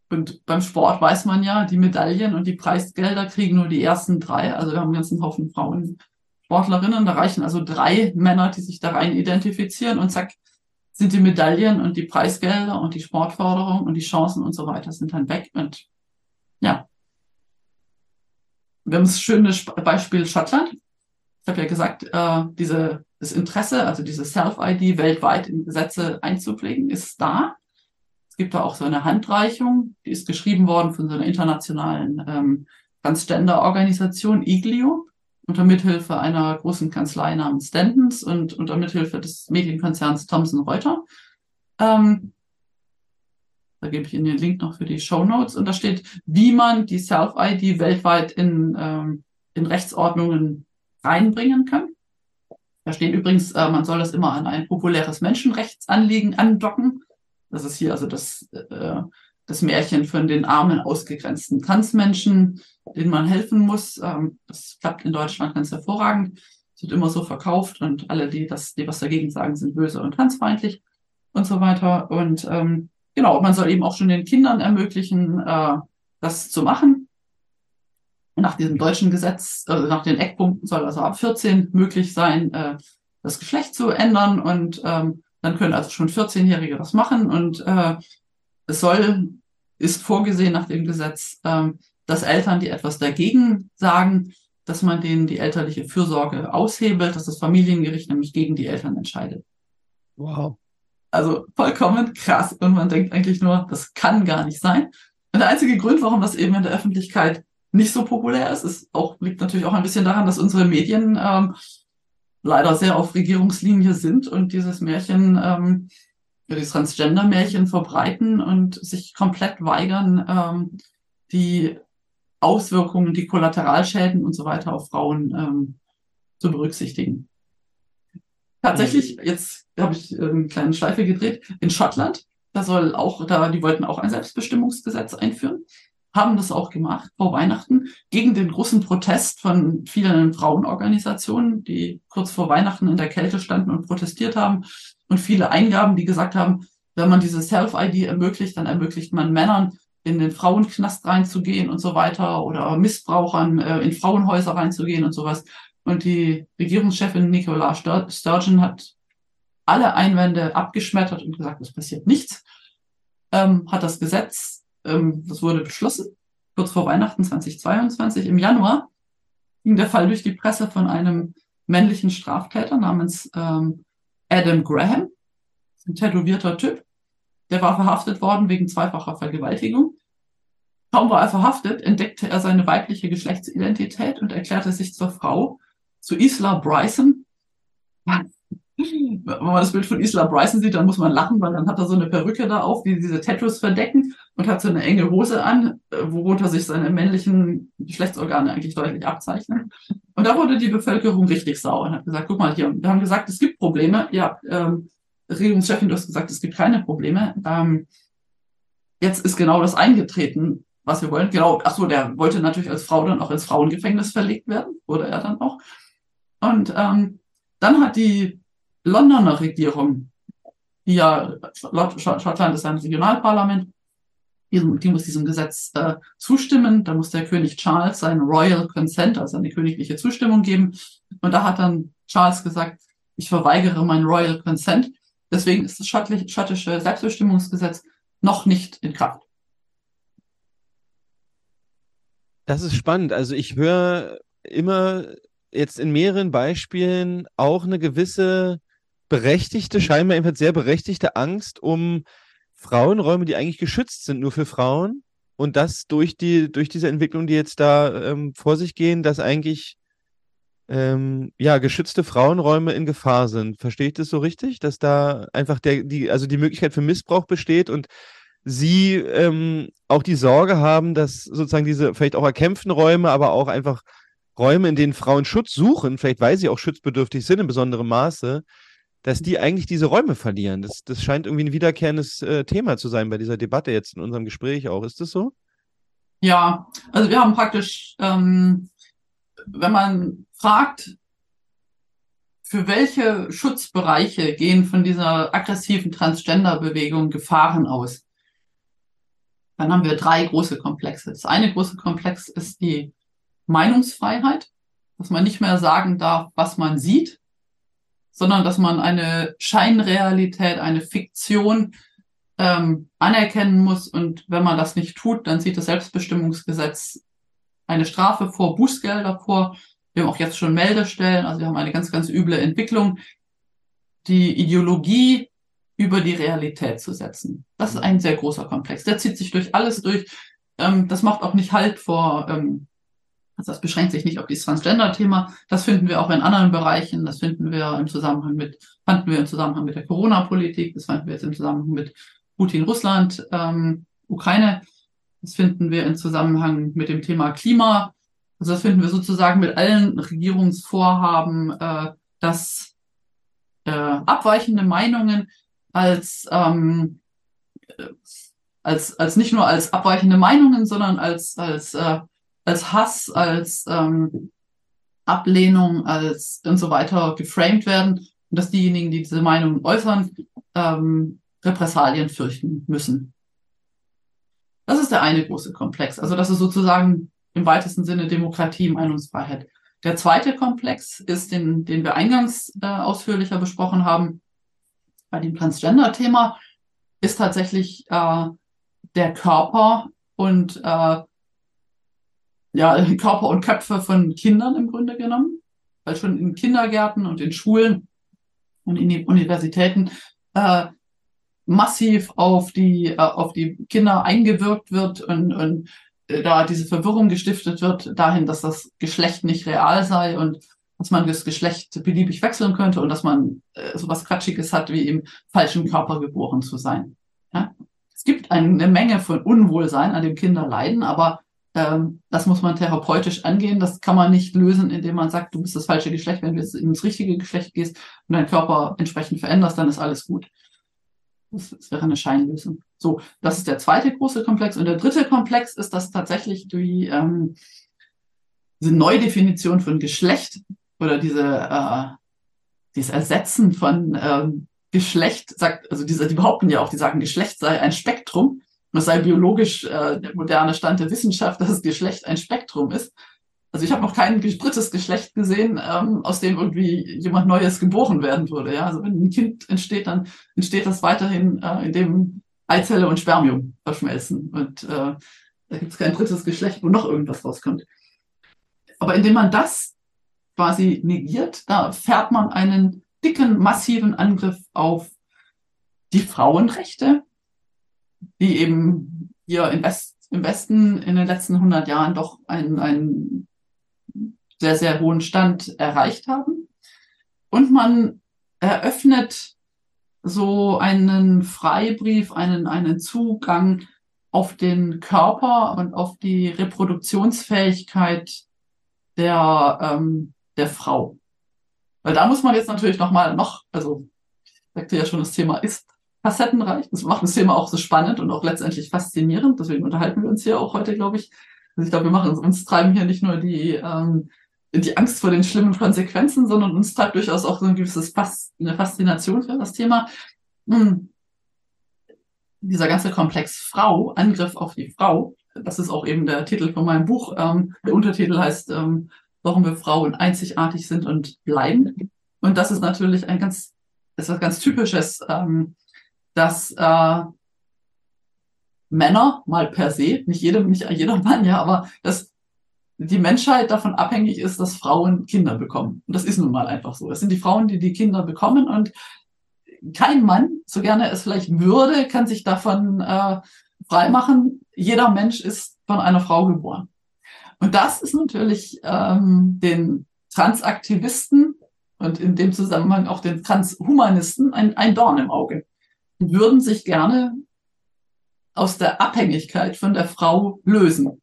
Speaker 1: Und beim Sport weiß man ja, die Medaillen und die Preisgelder kriegen nur die ersten drei. Also wir haben einen ganzen Haufen Frauen Sportlerinnen. Da reichen also drei Männer, die sich da rein identifizieren und zack, sind die Medaillen und die Preisgelder und die Sportförderung und die Chancen und so weiter sind dann weg. Und ja, wir haben das schöne Beispiel Schottland. Ich habe ja gesagt, äh, diese das Interesse, also diese Self-ID weltweit in Gesetze einzupflegen, ist da. Gibt da auch so eine Handreichung, die ist geschrieben worden von so einer internationalen ähm, Transgender-Organisation, IGLIO, unter Mithilfe einer großen Kanzlei namens Stantons und unter Mithilfe des Medienkonzerns Thomson Reuter. Ähm, da gebe ich Ihnen den Link noch für die Show Notes. Und da steht, wie man die Self-ID weltweit in, ähm, in Rechtsordnungen reinbringen kann. Da steht übrigens, äh, man soll das immer an ein populäres Menschenrechtsanliegen andocken. Das ist hier also das, äh, das Märchen von den armen, ausgegrenzten Transmenschen, denen man helfen muss. Ähm, das klappt in Deutschland ganz hervorragend. Es wird immer so verkauft und alle, die das, die was dagegen sagen, sind böse und transfeindlich und so weiter. Und ähm, genau, man soll eben auch schon den Kindern ermöglichen, äh, das zu machen. Nach diesem deutschen Gesetz, also nach den Eckpunkten soll also ab 14 möglich sein, äh, das Geschlecht zu ändern und ähm, dann können also schon 14-Jährige das machen und äh, es soll, ist vorgesehen nach dem Gesetz, äh, dass Eltern, die etwas dagegen sagen, dass man denen die elterliche Fürsorge aushebelt, dass das Familiengericht nämlich gegen die Eltern entscheidet.
Speaker 2: Wow.
Speaker 1: Also vollkommen krass. Und man denkt eigentlich nur, das kann gar nicht sein. Und der einzige Grund, warum das eben in der Öffentlichkeit nicht so populär ist, ist auch, liegt natürlich auch ein bisschen daran, dass unsere Medien ähm, leider sehr auf Regierungslinie sind und dieses Märchen, ähm, dieses Transgender-Märchen verbreiten und sich komplett weigern, ähm, die Auswirkungen, die Kollateralschäden und so weiter auf Frauen ähm, zu berücksichtigen. Tatsächlich, jetzt habe ich äh, eine kleine Schleife gedreht, in Schottland, da soll auch, da, die wollten auch ein Selbstbestimmungsgesetz einführen, haben das auch gemacht vor Weihnachten gegen den großen Protest von vielen Frauenorganisationen, die kurz vor Weihnachten in der Kälte standen und protestiert haben und viele Eingaben, die gesagt haben, wenn man diese Self-ID ermöglicht, dann ermöglicht man Männern in den Frauenknast reinzugehen und so weiter oder Missbrauchern äh, in Frauenhäuser reinzugehen und sowas. Und die Regierungschefin Nicola Sturgeon hat alle Einwände abgeschmettert und gesagt, es passiert nichts. Ähm, hat das Gesetz, ähm, das wurde beschlossen, kurz vor Weihnachten 2022. Im Januar ging der Fall durch die Presse von einem männlichen Straftäter namens ähm, Adam Graham, ein tätowierter Typ, der war verhaftet worden wegen zweifacher Vergewaltigung. Kaum war er verhaftet, entdeckte er seine weibliche Geschlechtsidentität und erklärte sich zur Frau, zu Isla Bryson. Wenn man das Bild von Isla Bryson sieht, dann muss man lachen, weil dann hat er so eine Perücke da auf, die diese Tattoos verdecken und hat so eine enge Hose an, äh, worunter sich seine männlichen Geschlechtsorgane eigentlich deutlich abzeichnen. Und da wurde die Bevölkerung richtig sauer und hat gesagt, guck mal hier, wir haben gesagt, es gibt Probleme. Ja, ähm, Regierungschefin, du hast gesagt, es gibt keine Probleme. Ähm, jetzt ist genau das eingetreten, was wir wollen. Genau, ach so, der wollte natürlich als Frau dann auch ins Frauengefängnis verlegt werden, wurde er dann auch. Und ähm, dann hat die Londoner Regierung, die ja, Schottland ist ein Regionalparlament, die, die muss diesem Gesetz äh, zustimmen. Da muss der König Charles sein Royal Consent, also eine königliche Zustimmung geben. Und da hat dann Charles gesagt, ich verweigere mein Royal Consent. Deswegen ist das schottische Selbstbestimmungsgesetz noch nicht in Kraft.
Speaker 2: Das ist spannend. Also ich höre immer jetzt in mehreren Beispielen auch eine gewisse berechtigte, scheinbar einfach sehr berechtigte Angst um Frauenräume, die eigentlich geschützt sind nur für Frauen. Und das durch die, durch diese Entwicklung, die jetzt da ähm, vor sich gehen, dass eigentlich ähm, ja, geschützte Frauenräume in Gefahr sind. Verstehe ich das so richtig? Dass da einfach der, die, also die Möglichkeit für Missbrauch besteht und sie ähm, auch die Sorge haben, dass sozusagen diese vielleicht auch erkämpften Räume, aber auch einfach Räume, in denen Frauen Schutz suchen, vielleicht weil sie auch schutzbedürftig sind in besonderem Maße, dass die eigentlich diese Räume verlieren. Das, das scheint irgendwie ein wiederkehrendes äh, Thema zu sein bei dieser Debatte jetzt in unserem Gespräch auch. Ist das so?
Speaker 1: Ja, also wir haben praktisch, ähm, wenn man fragt, für welche Schutzbereiche gehen von dieser aggressiven Transgender-Bewegung Gefahren aus? Dann haben wir drei große Komplexe. Das eine große Komplex ist die Meinungsfreiheit, dass man nicht mehr sagen darf, was man sieht, sondern dass man eine Scheinrealität, eine Fiktion ähm, anerkennen muss. Und wenn man das nicht tut, dann sieht das Selbstbestimmungsgesetz eine Strafe vor, Bußgelder vor. Wir haben auch jetzt schon Meldestellen, also wir haben eine ganz, ganz üble Entwicklung. Die Ideologie über die Realität zu setzen. Das ist ein sehr großer Komplex. Der zieht sich durch alles durch. Ähm, das macht auch nicht Halt vor, ähm, also das beschränkt sich nicht auf dieses Transgender-Thema. Das finden wir auch in anderen Bereichen. Das finden wir im Zusammenhang mit, fanden wir im Zusammenhang mit der Corona-Politik. Das fanden wir jetzt im Zusammenhang mit Putin, Russland, ähm, Ukraine. Das finden wir im Zusammenhang mit dem Thema Klima. Also das finden wir sozusagen mit allen Regierungsvorhaben, äh, dass äh, abweichende Meinungen als, ähm, als, als nicht nur als abweichende Meinungen, sondern als, als, äh, als Hass, als, ähm, Ablehnung als und so weiter geframed werden und dass diejenigen, die diese Meinung äußern, ähm, Repressalien fürchten müssen. Das ist der eine große Komplex. Also das ist sozusagen im weitesten Sinne Demokratie, Meinungsfreiheit. Der zweite Komplex ist, den, den wir eingangs äh, ausführlicher besprochen haben, bei dem Transgender-Thema, ist tatsächlich äh, der Körper und äh, ja, Körper und Köpfe von Kindern im Grunde genommen, weil schon in Kindergärten und in Schulen und in den Universitäten äh, massiv auf die, äh, auf die Kinder eingewirkt wird und, und äh, da diese Verwirrung gestiftet wird, dahin, dass das Geschlecht nicht real sei und dass man das Geschlecht beliebig wechseln könnte und dass man äh, sowas Quatschiges hat, wie im falschen Körper geboren zu sein. Ja? Es gibt eine Menge von Unwohlsein, an dem Kinder leiden, aber ähm, das muss man therapeutisch angehen. Das kann man nicht lösen, indem man sagt, du bist das falsche Geschlecht. Wenn du jetzt ins richtige Geschlecht gehst und deinen Körper entsprechend veränderst, dann ist alles gut. Das, das wäre eine Scheinlösung. So, das ist der zweite große Komplex. Und der dritte Komplex ist, dass tatsächlich die, ähm, diese Neudefinition von Geschlecht oder diese, äh, dieses Ersetzen von ähm, Geschlecht, sagt, also diese, die behaupten ja auch, die sagen, Geschlecht sei ein Spektrum. Es sei biologisch äh, der moderne Stand der Wissenschaft, dass Geschlecht ein Spektrum ist. Also ich habe noch kein drittes Geschlecht gesehen, ähm, aus dem irgendwie jemand Neues geboren werden würde. Ja? Also wenn ein Kind entsteht, dann entsteht das weiterhin, äh, indem Eizelle und Spermium verschmelzen. Und äh, da gibt es kein drittes Geschlecht, wo noch irgendwas rauskommt. Aber indem man das quasi negiert, da fährt man einen dicken, massiven Angriff auf die Frauenrechte, die eben hier im, West, im Westen in den letzten 100 Jahren doch einen, einen sehr, sehr hohen Stand erreicht haben. Und man eröffnet so einen Freibrief, einen, einen Zugang auf den Körper und auf die Reproduktionsfähigkeit der, ähm, der Frau. Weil da muss man jetzt natürlich nochmal noch, also sagte ja schon, das Thema ist facettenreich. Das macht das Thema auch so spannend und auch letztendlich faszinierend. Deswegen unterhalten wir uns hier auch heute, glaube ich. Also ich glaube, wir machen uns, uns treiben hier nicht nur die, ähm, die Angst vor den schlimmen Konsequenzen, sondern uns treibt durchaus auch so ein gewisses Fas eine Faszination für das Thema. Hm. Dieser ganze Komplex Frau, Angriff auf die Frau, das ist auch eben der Titel von meinem Buch. Ähm, der Untertitel heißt, ähm, warum wir Frauen einzigartig sind und bleiben. Und das ist natürlich ein ganz, ist was ganz Typisches, ähm, dass äh, Männer mal per se, nicht jeder, nicht jeder Mann, ja, aber dass die Menschheit davon abhängig ist, dass Frauen Kinder bekommen. Und das ist nun mal einfach so. Es sind die Frauen, die die Kinder bekommen und kein Mann, so gerne es vielleicht würde, kann sich davon äh, freimachen. Jeder Mensch ist von einer Frau geboren. Und das ist natürlich ähm, den Transaktivisten und in dem Zusammenhang auch den Transhumanisten ein, ein Dorn im Auge würden sich gerne aus der Abhängigkeit von der Frau lösen.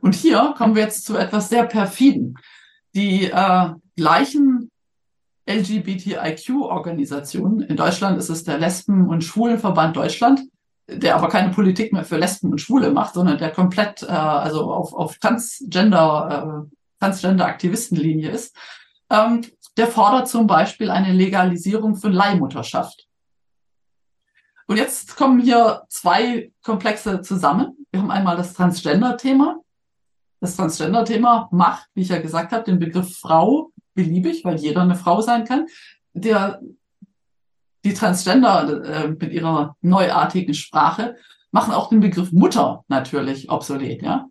Speaker 1: Und hier kommen wir jetzt zu etwas sehr perfiden. Die äh, gleichen LGBTIQ-Organisationen, in Deutschland ist es der Lesben- und Schwulenverband Deutschland, der aber keine Politik mehr für Lesben und Schwule macht, sondern der komplett äh, also auf, auf Transgender, äh, Transgender-Aktivistenlinie ist, ähm, der fordert zum Beispiel eine Legalisierung von Leihmutterschaft. Und jetzt kommen hier zwei Komplexe zusammen. Wir haben einmal das Transgender-Thema. Das Transgender-Thema macht, wie ich ja gesagt habe, den Begriff Frau beliebig, weil jeder eine Frau sein kann. Der, die Transgender äh, mit ihrer neuartigen Sprache machen auch den Begriff Mutter natürlich obsolet. Ja?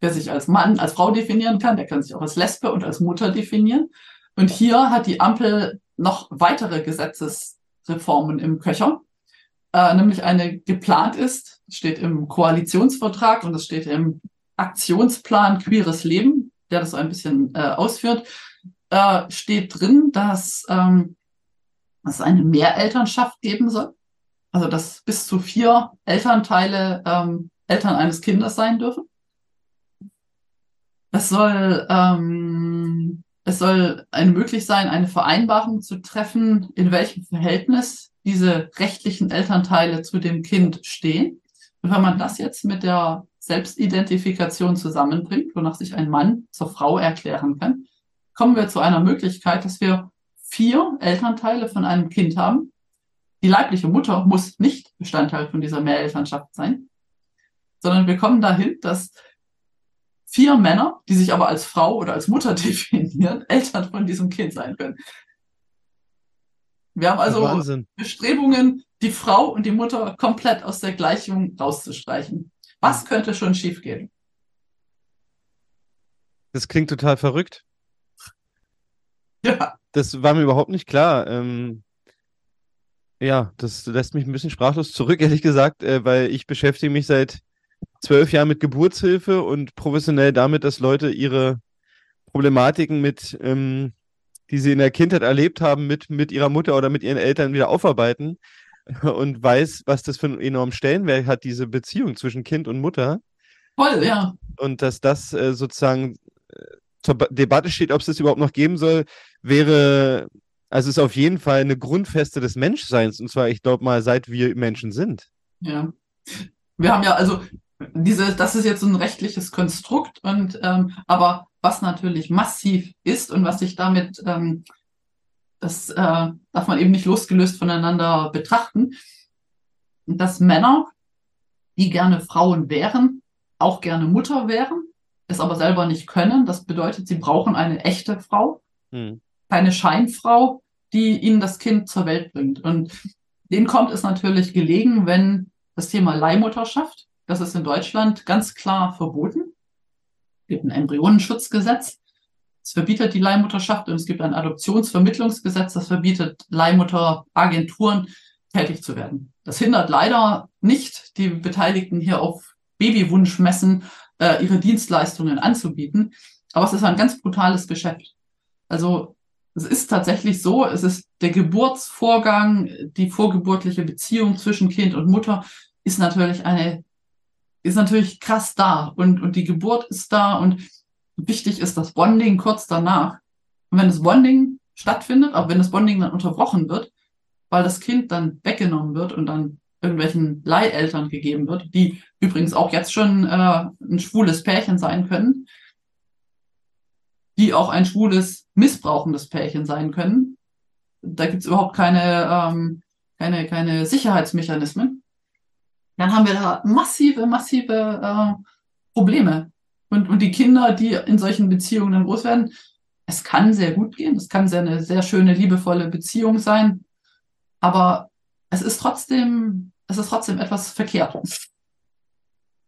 Speaker 1: Wer sich als Mann, als Frau definieren kann, der kann sich auch als Lesbe und als Mutter definieren. Und hier hat die Ampel noch weitere Gesetzesreformen im Köcher äh, nämlich eine geplant ist, steht im Koalitionsvertrag und es steht im Aktionsplan Queeres Leben, der das so ein bisschen äh, ausführt, äh, steht drin, dass, ähm, dass es eine Mehrelternschaft geben soll. Also dass bis zu vier Elternteile ähm, Eltern eines Kindes sein dürfen. Es soll, ähm, es soll eine möglich sein, eine Vereinbarung zu treffen, in welchem Verhältnis diese rechtlichen Elternteile zu dem Kind stehen. Und wenn man das jetzt mit der Selbstidentifikation zusammenbringt, wonach sich ein Mann zur Frau erklären kann, kommen wir zu einer Möglichkeit, dass wir vier Elternteile von einem Kind haben. Die leibliche Mutter muss nicht Bestandteil von dieser Mehrelternschaft sein, sondern wir kommen dahin, dass vier Männer, die sich aber als Frau oder als Mutter definieren, Eltern von diesem Kind sein können. Wir haben also Wahnsinn. Bestrebungen, die Frau und die Mutter komplett aus der Gleichung rauszustreichen. Was könnte schon schiefgehen?
Speaker 2: Das klingt total verrückt.
Speaker 1: Ja.
Speaker 2: Das war mir überhaupt nicht klar. Ähm, ja, das lässt mich ein bisschen sprachlos zurück, ehrlich gesagt, äh, weil ich beschäftige mich seit zwölf Jahren mit Geburtshilfe und professionell damit, dass Leute ihre Problematiken mit, ähm, die sie in der Kindheit erlebt haben, mit, mit ihrer Mutter oder mit ihren Eltern wieder aufarbeiten und weiß, was das für einen enormen Stellenwert hat, diese Beziehung zwischen Kind und Mutter.
Speaker 1: Voll, ja.
Speaker 2: Und dass das äh, sozusagen äh, zur Debatte steht, ob es das überhaupt noch geben soll, wäre, also ist auf jeden Fall eine Grundfeste des Menschseins. Und zwar, ich glaube mal, seit wir Menschen sind.
Speaker 1: Ja. Wir haben ja, also diese, das ist jetzt so ein rechtliches Konstrukt und ähm, aber was natürlich massiv ist und was sich damit, ähm, das äh, darf man eben nicht losgelöst voneinander betrachten, dass Männer, die gerne Frauen wären, auch gerne Mutter wären, es aber selber nicht können. Das bedeutet, sie brauchen eine echte Frau, hm. keine Scheinfrau, die ihnen das Kind zur Welt bringt. Und denen kommt es natürlich gelegen, wenn das Thema Leihmutterschaft das ist in Deutschland ganz klar verboten. Es gibt ein Embryonenschutzgesetz. Es verbietet die Leihmutterschaft und es gibt ein Adoptionsvermittlungsgesetz, das verbietet Leihmutteragenturen tätig zu werden. Das hindert leider nicht die Beteiligten hier auf Babywunschmessen äh, ihre Dienstleistungen anzubieten. Aber es ist ein ganz brutales Geschäft. Also es ist tatsächlich so, es ist der Geburtsvorgang, die vorgeburtliche Beziehung zwischen Kind und Mutter ist natürlich eine ist natürlich krass da und, und die Geburt ist da und wichtig ist das Bonding kurz danach. Und wenn das Bonding stattfindet, aber wenn das Bonding dann unterbrochen wird, weil das Kind dann weggenommen wird und dann irgendwelchen Leiheltern gegeben wird, die übrigens auch jetzt schon äh, ein schwules Pärchen sein können, die auch ein schwules, missbrauchendes Pärchen sein können. Da gibt's überhaupt keine, ähm, keine, keine Sicherheitsmechanismen dann haben wir da massive, massive äh, Probleme. Und, und die Kinder, die in solchen Beziehungen dann groß werden, es kann sehr gut gehen, es kann sehr eine sehr schöne, liebevolle Beziehung sein, aber es ist trotzdem, es ist trotzdem etwas verkehrt. Und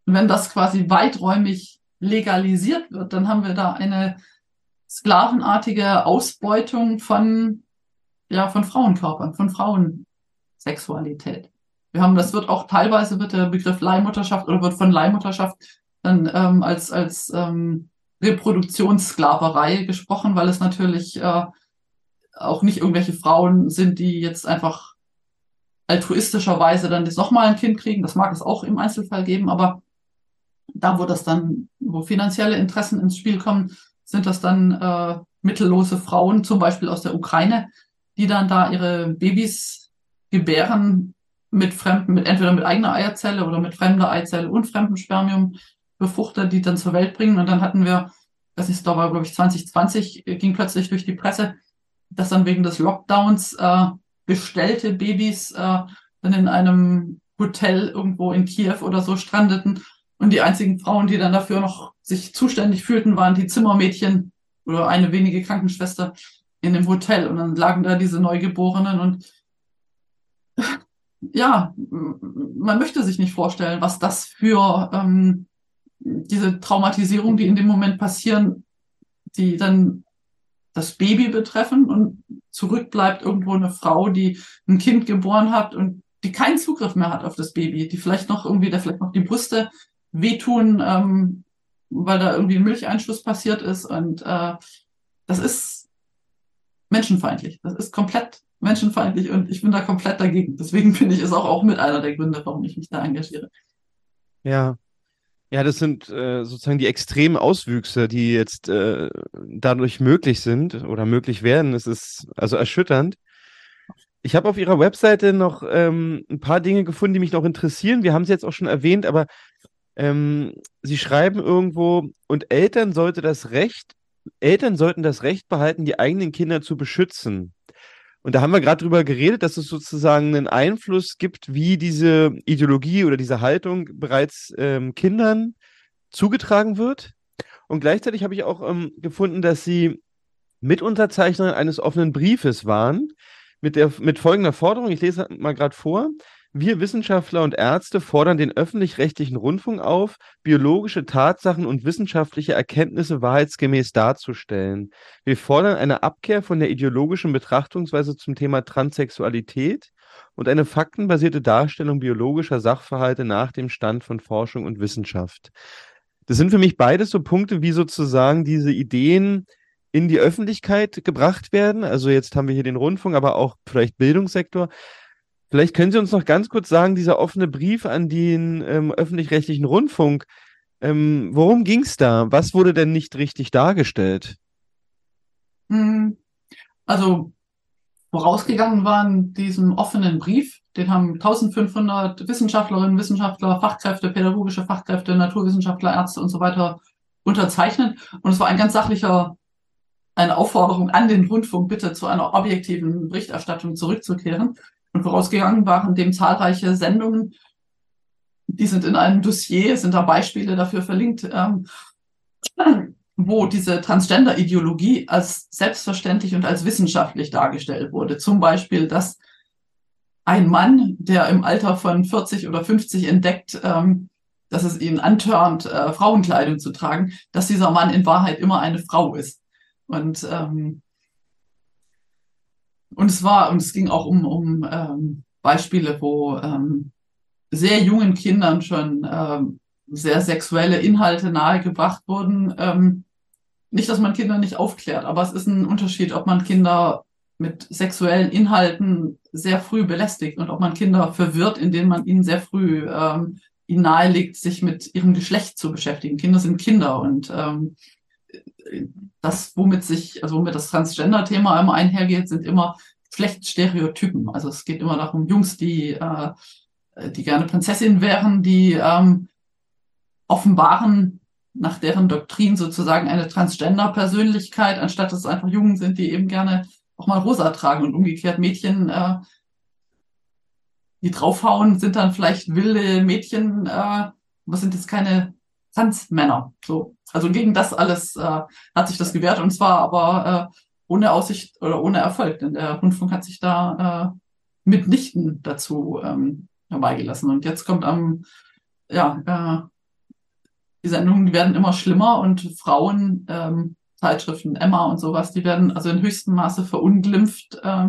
Speaker 1: wenn das quasi weiträumig legalisiert wird, dann haben wir da eine sklavenartige Ausbeutung von, ja, von Frauenkörpern, von Frauensexualität. Wir haben, das wird auch teilweise wird der Begriff Leihmutterschaft oder wird von Leihmutterschaft dann ähm, als, als ähm, Reproduktionssklaverei gesprochen, weil es natürlich äh, auch nicht irgendwelche Frauen sind, die jetzt einfach altruistischerweise dann das nochmal ein Kind kriegen. Das mag es auch im Einzelfall geben, aber da, wo das dann, wo finanzielle Interessen ins Spiel kommen, sind das dann äh, mittellose Frauen, zum Beispiel aus der Ukraine, die dann da ihre Babys gebären mit fremden, mit entweder mit eigener Eierzelle oder mit fremder Eizelle und fremdem Spermium befruchtet, die dann zur Welt bringen. Und dann hatten wir, das ist da war, glaube ich, 2020, äh, ging plötzlich durch die Presse, dass dann wegen des Lockdowns äh, bestellte Babys äh, dann in einem Hotel irgendwo in Kiew oder so strandeten. Und die einzigen Frauen, die dann dafür noch sich zuständig fühlten, waren die Zimmermädchen oder eine wenige Krankenschwester in dem Hotel. Und dann lagen da diese Neugeborenen und ja, man möchte sich nicht vorstellen, was das für ähm, diese Traumatisierung, die in dem Moment passieren, die dann das Baby betreffen und zurückbleibt irgendwo eine Frau, die ein Kind geboren hat und die keinen Zugriff mehr hat auf das Baby, die vielleicht noch irgendwie, der vielleicht noch die Brüste wehtun, ähm, weil da irgendwie ein Milcheinschuss passiert ist und äh, das ist menschenfeindlich. Das ist komplett menschenfeindlich und ich bin da komplett dagegen. Deswegen finde ich es auch, auch mit einer der Gründe, warum ich mich da engagiere.
Speaker 2: Ja. Ja, das sind äh, sozusagen die extremen Auswüchse, die jetzt äh, dadurch möglich sind oder möglich werden. Es ist also erschütternd. Ich habe auf Ihrer Webseite noch ähm, ein paar Dinge gefunden, die mich noch interessieren. Wir haben sie jetzt auch schon erwähnt, aber ähm, Sie schreiben irgendwo, und Eltern sollte das Recht Eltern sollten das Recht behalten, die eigenen Kinder zu beschützen. Und da haben wir gerade drüber geredet, dass es sozusagen einen Einfluss gibt, wie diese Ideologie oder diese Haltung bereits ähm, Kindern zugetragen wird. Und gleichzeitig habe ich auch ähm, gefunden, dass sie Mitunterzeichnerin eines offenen Briefes waren, mit, der, mit folgender Forderung. Ich lese mal gerade vor. Wir Wissenschaftler und Ärzte fordern den öffentlich-rechtlichen Rundfunk auf, biologische Tatsachen und wissenschaftliche Erkenntnisse wahrheitsgemäß darzustellen. Wir fordern eine Abkehr von der ideologischen Betrachtungsweise zum Thema Transsexualität und eine faktenbasierte Darstellung biologischer Sachverhalte nach dem Stand von Forschung und Wissenschaft. Das sind für mich beides so Punkte, wie sozusagen diese Ideen in die Öffentlichkeit gebracht werden. Also jetzt haben wir hier den Rundfunk, aber auch vielleicht Bildungssektor. Vielleicht können Sie uns noch ganz kurz sagen, dieser offene Brief an den ähm, öffentlich-rechtlichen Rundfunk, ähm, worum ging es da? Was wurde denn nicht richtig dargestellt?
Speaker 1: Hm, also vorausgegangen waren diesem offenen Brief, den haben 1500 Wissenschaftlerinnen, Wissenschaftler, Fachkräfte, pädagogische Fachkräfte, Naturwissenschaftler, Ärzte und so weiter unterzeichnet. Und es war ein ganz sachlicher, eine Aufforderung an den Rundfunk, bitte zu einer objektiven Berichterstattung zurückzukehren. Und vorausgegangen waren dem zahlreiche Sendungen, die sind in einem Dossier, sind da Beispiele dafür verlinkt, ähm, wo diese Transgender-Ideologie als selbstverständlich und als wissenschaftlich dargestellt wurde. Zum Beispiel, dass ein Mann, der im Alter von 40 oder 50 entdeckt, ähm, dass es ihn antörnt, äh, Frauenkleidung zu tragen, dass dieser Mann in Wahrheit immer eine Frau ist. Und ähm, und es war, und es ging auch um, um ähm, Beispiele, wo ähm, sehr jungen Kindern schon ähm, sehr sexuelle Inhalte nahegebracht wurden. Ähm, nicht, dass man Kinder nicht aufklärt, aber es ist ein Unterschied, ob man Kinder mit sexuellen Inhalten sehr früh belästigt und ob man Kinder verwirrt, indem man ihnen sehr früh ähm, ihnen nahelegt, sich mit ihrem Geschlecht zu beschäftigen. Kinder sind Kinder und ähm, das, womit sich, also womit das Transgender-Thema immer einhergeht, sind immer Geschlechtsstereotypen. Also es geht immer darum, Jungs, die, äh, die gerne Prinzessin wären, die ähm, offenbaren nach deren Doktrin sozusagen eine Transgender-Persönlichkeit, anstatt dass es einfach Jungen sind, die eben gerne auch mal rosa tragen und umgekehrt Mädchen, äh, die draufhauen, sind dann vielleicht wilde Mädchen, äh, was sind jetzt keine Transmänner. So. Also gegen das alles äh, hat sich das gewährt und zwar aber äh, ohne Aussicht oder ohne Erfolg, denn der Rundfunk hat sich da äh, mitnichten dazu ähm, herbeigelassen. Und jetzt kommt am, ja, äh, die Sendungen, die werden immer schlimmer und Frauen, ähm, Zeitschriften, Emma und sowas, die werden also in höchstem Maße verunglimpft, äh,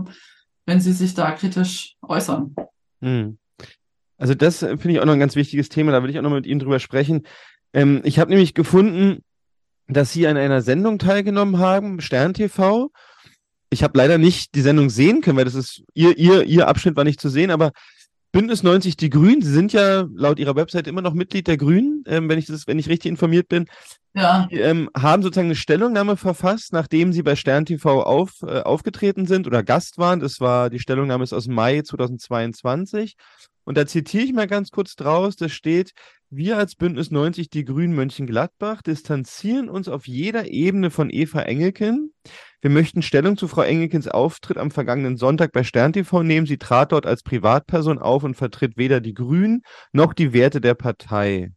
Speaker 1: wenn sie sich da kritisch äußern. Hm.
Speaker 2: Also das äh, finde ich auch noch ein ganz wichtiges Thema, da will ich auch noch mit Ihnen drüber sprechen. Ähm, ich habe nämlich gefunden, dass Sie an einer Sendung teilgenommen haben, Stern TV. Ich habe leider nicht die Sendung sehen können, weil das ist, Ihr, Ihr, Ihr Abschnitt war nicht zu sehen, aber Bündnis 90 Die Grünen, Sie sind ja laut Ihrer Website immer noch Mitglied der Grünen, ähm, wenn ich das, wenn ich richtig informiert bin. Ja. Die, ähm, haben sozusagen eine Stellungnahme verfasst, nachdem Sie bei Stern TV auf, äh, aufgetreten sind oder Gast waren. Das war, die Stellungnahme ist aus Mai 2022. Und da zitiere ich mal ganz kurz draus, da steht, wir als Bündnis 90 Die Grünen Mönchengladbach distanzieren uns auf jeder Ebene von Eva Engelken. Wir möchten Stellung zu Frau Engelkens Auftritt am vergangenen Sonntag bei Stern TV nehmen. Sie trat dort als Privatperson auf und vertritt weder die Grünen noch die Werte der Partei.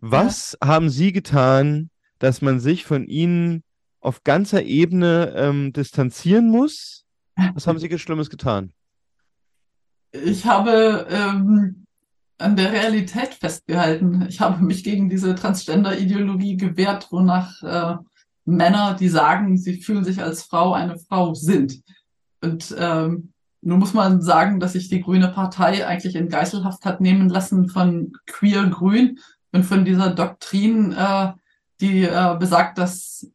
Speaker 2: Was ja. haben Sie getan, dass man sich von Ihnen auf ganzer Ebene ähm, distanzieren muss? Was haben Sie Schlimmes getan?
Speaker 1: Ich habe ähm, an der Realität festgehalten. Ich habe mich gegen diese Transgender-Ideologie gewehrt, wonach äh, Männer, die sagen, sie fühlen sich als Frau, eine Frau sind. Und ähm, nun muss man sagen, dass sich die Grüne Partei eigentlich in Geiselhaft hat nehmen lassen von Queer Grün und von dieser Doktrin, äh, die äh, besagt, dass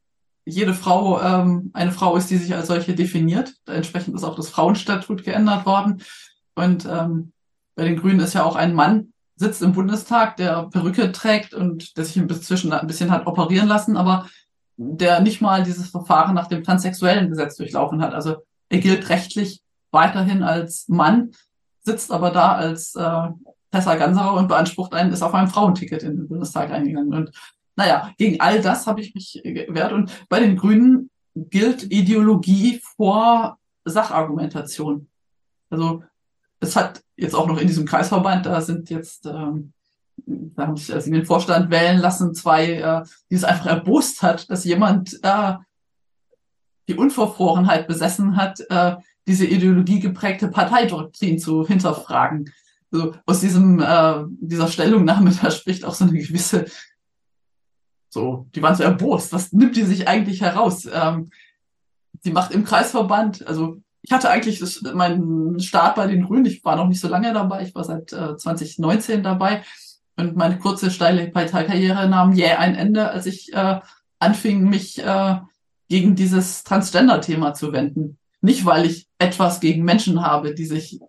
Speaker 1: jede Frau ähm, eine Frau ist, die sich als solche definiert. Entsprechend ist auch das Frauenstatut geändert worden. Und ähm, bei den Grünen ist ja auch ein Mann, sitzt im Bundestag, der Perücke trägt und der sich inzwischen ein bisschen hat operieren lassen, aber der nicht mal dieses Verfahren nach dem transsexuellen Gesetz durchlaufen hat. Also er gilt rechtlich weiterhin als Mann, sitzt aber da als äh, Tessa Ganserer und beansprucht einen, ist auf einem Frauenticket in den Bundestag eingegangen. Und naja, gegen all das habe ich mich gewehrt. Und bei den Grünen gilt Ideologie vor Sachargumentation. Also es hat jetzt auch noch in diesem Kreisverband, da sind jetzt, ähm, da haben sich also in den Vorstand wählen lassen, zwei, äh, die es einfach erbost hat, dass jemand äh, die Unverfrorenheit besessen hat, äh, diese ideologiegeprägte Parteidoktrin zu hinterfragen. So aus diesem äh, dieser Stellungnahme, da spricht auch so eine gewisse, so, die waren so erbost. Was nimmt die sich eigentlich heraus? Ähm, die macht im Kreisverband, also ich hatte eigentlich das, meinen Start bei den Grünen, ich war noch nicht so lange dabei, ich war seit äh, 2019 dabei und meine kurze, steile Parteikarriere nahm jäh ein Ende, als ich äh, anfing, mich äh, gegen dieses Transgender-Thema zu wenden. Nicht, weil ich etwas gegen Menschen habe, die sich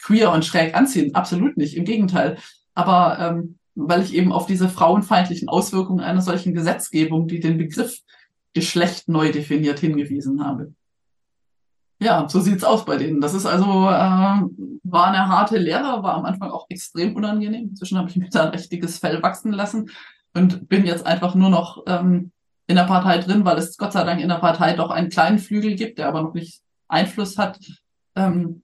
Speaker 1: queer und schräg anziehen, absolut nicht, im Gegenteil. Aber ähm, weil ich eben auf diese frauenfeindlichen Auswirkungen einer solchen Gesetzgebung, die den Begriff Geschlecht neu definiert, hingewiesen habe. Ja, so sieht's aus bei denen. Das ist also, äh, war eine harte Lehre, war am Anfang auch extrem unangenehm. Inzwischen habe ich mir da ein richtiges Fell wachsen lassen und bin jetzt einfach nur noch ähm, in der Partei drin, weil es Gott sei Dank in der Partei doch einen kleinen Flügel gibt, der aber noch nicht Einfluss hat, ähm,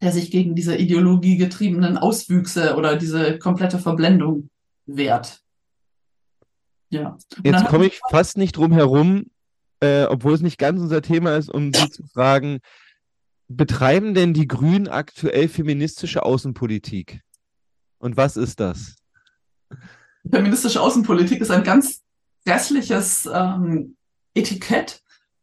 Speaker 1: der sich gegen diese ideologiegetriebenen Auswüchse oder diese komplette Verblendung wehrt.
Speaker 2: Ja. Jetzt komme ich fast nicht drum herum, äh, obwohl es nicht ganz unser Thema ist, um Sie zu fragen, betreiben denn die Grünen aktuell feministische Außenpolitik? Und was ist das?
Speaker 1: Feministische Außenpolitik ist ein ganz grässliches ähm, Etikett,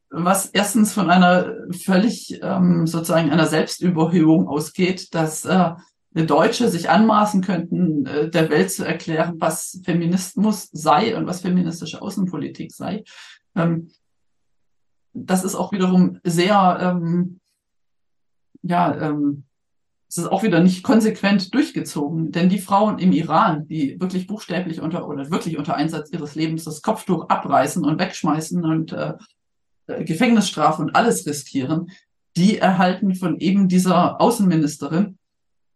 Speaker 1: was erstens von einer völlig ähm, sozusagen einer Selbstüberhöhung ausgeht, dass äh, Deutsche sich anmaßen könnten, äh, der Welt zu erklären, was Feminismus sei und was feministische Außenpolitik sei. Ähm, das ist auch wiederum sehr, ähm, ja, ähm, es ist auch wieder nicht konsequent durchgezogen, denn die Frauen im Iran, die wirklich buchstäblich unter oder wirklich unter Einsatz ihres Lebens das Kopftuch abreißen und wegschmeißen und äh, Gefängnisstrafe und alles riskieren, die erhalten von eben dieser Außenministerin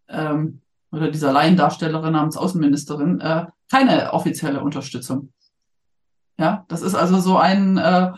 Speaker 1: ähm, oder dieser Laiendarstellerin namens Außenministerin äh, keine offizielle Unterstützung. Ja, das ist also so ein, äh,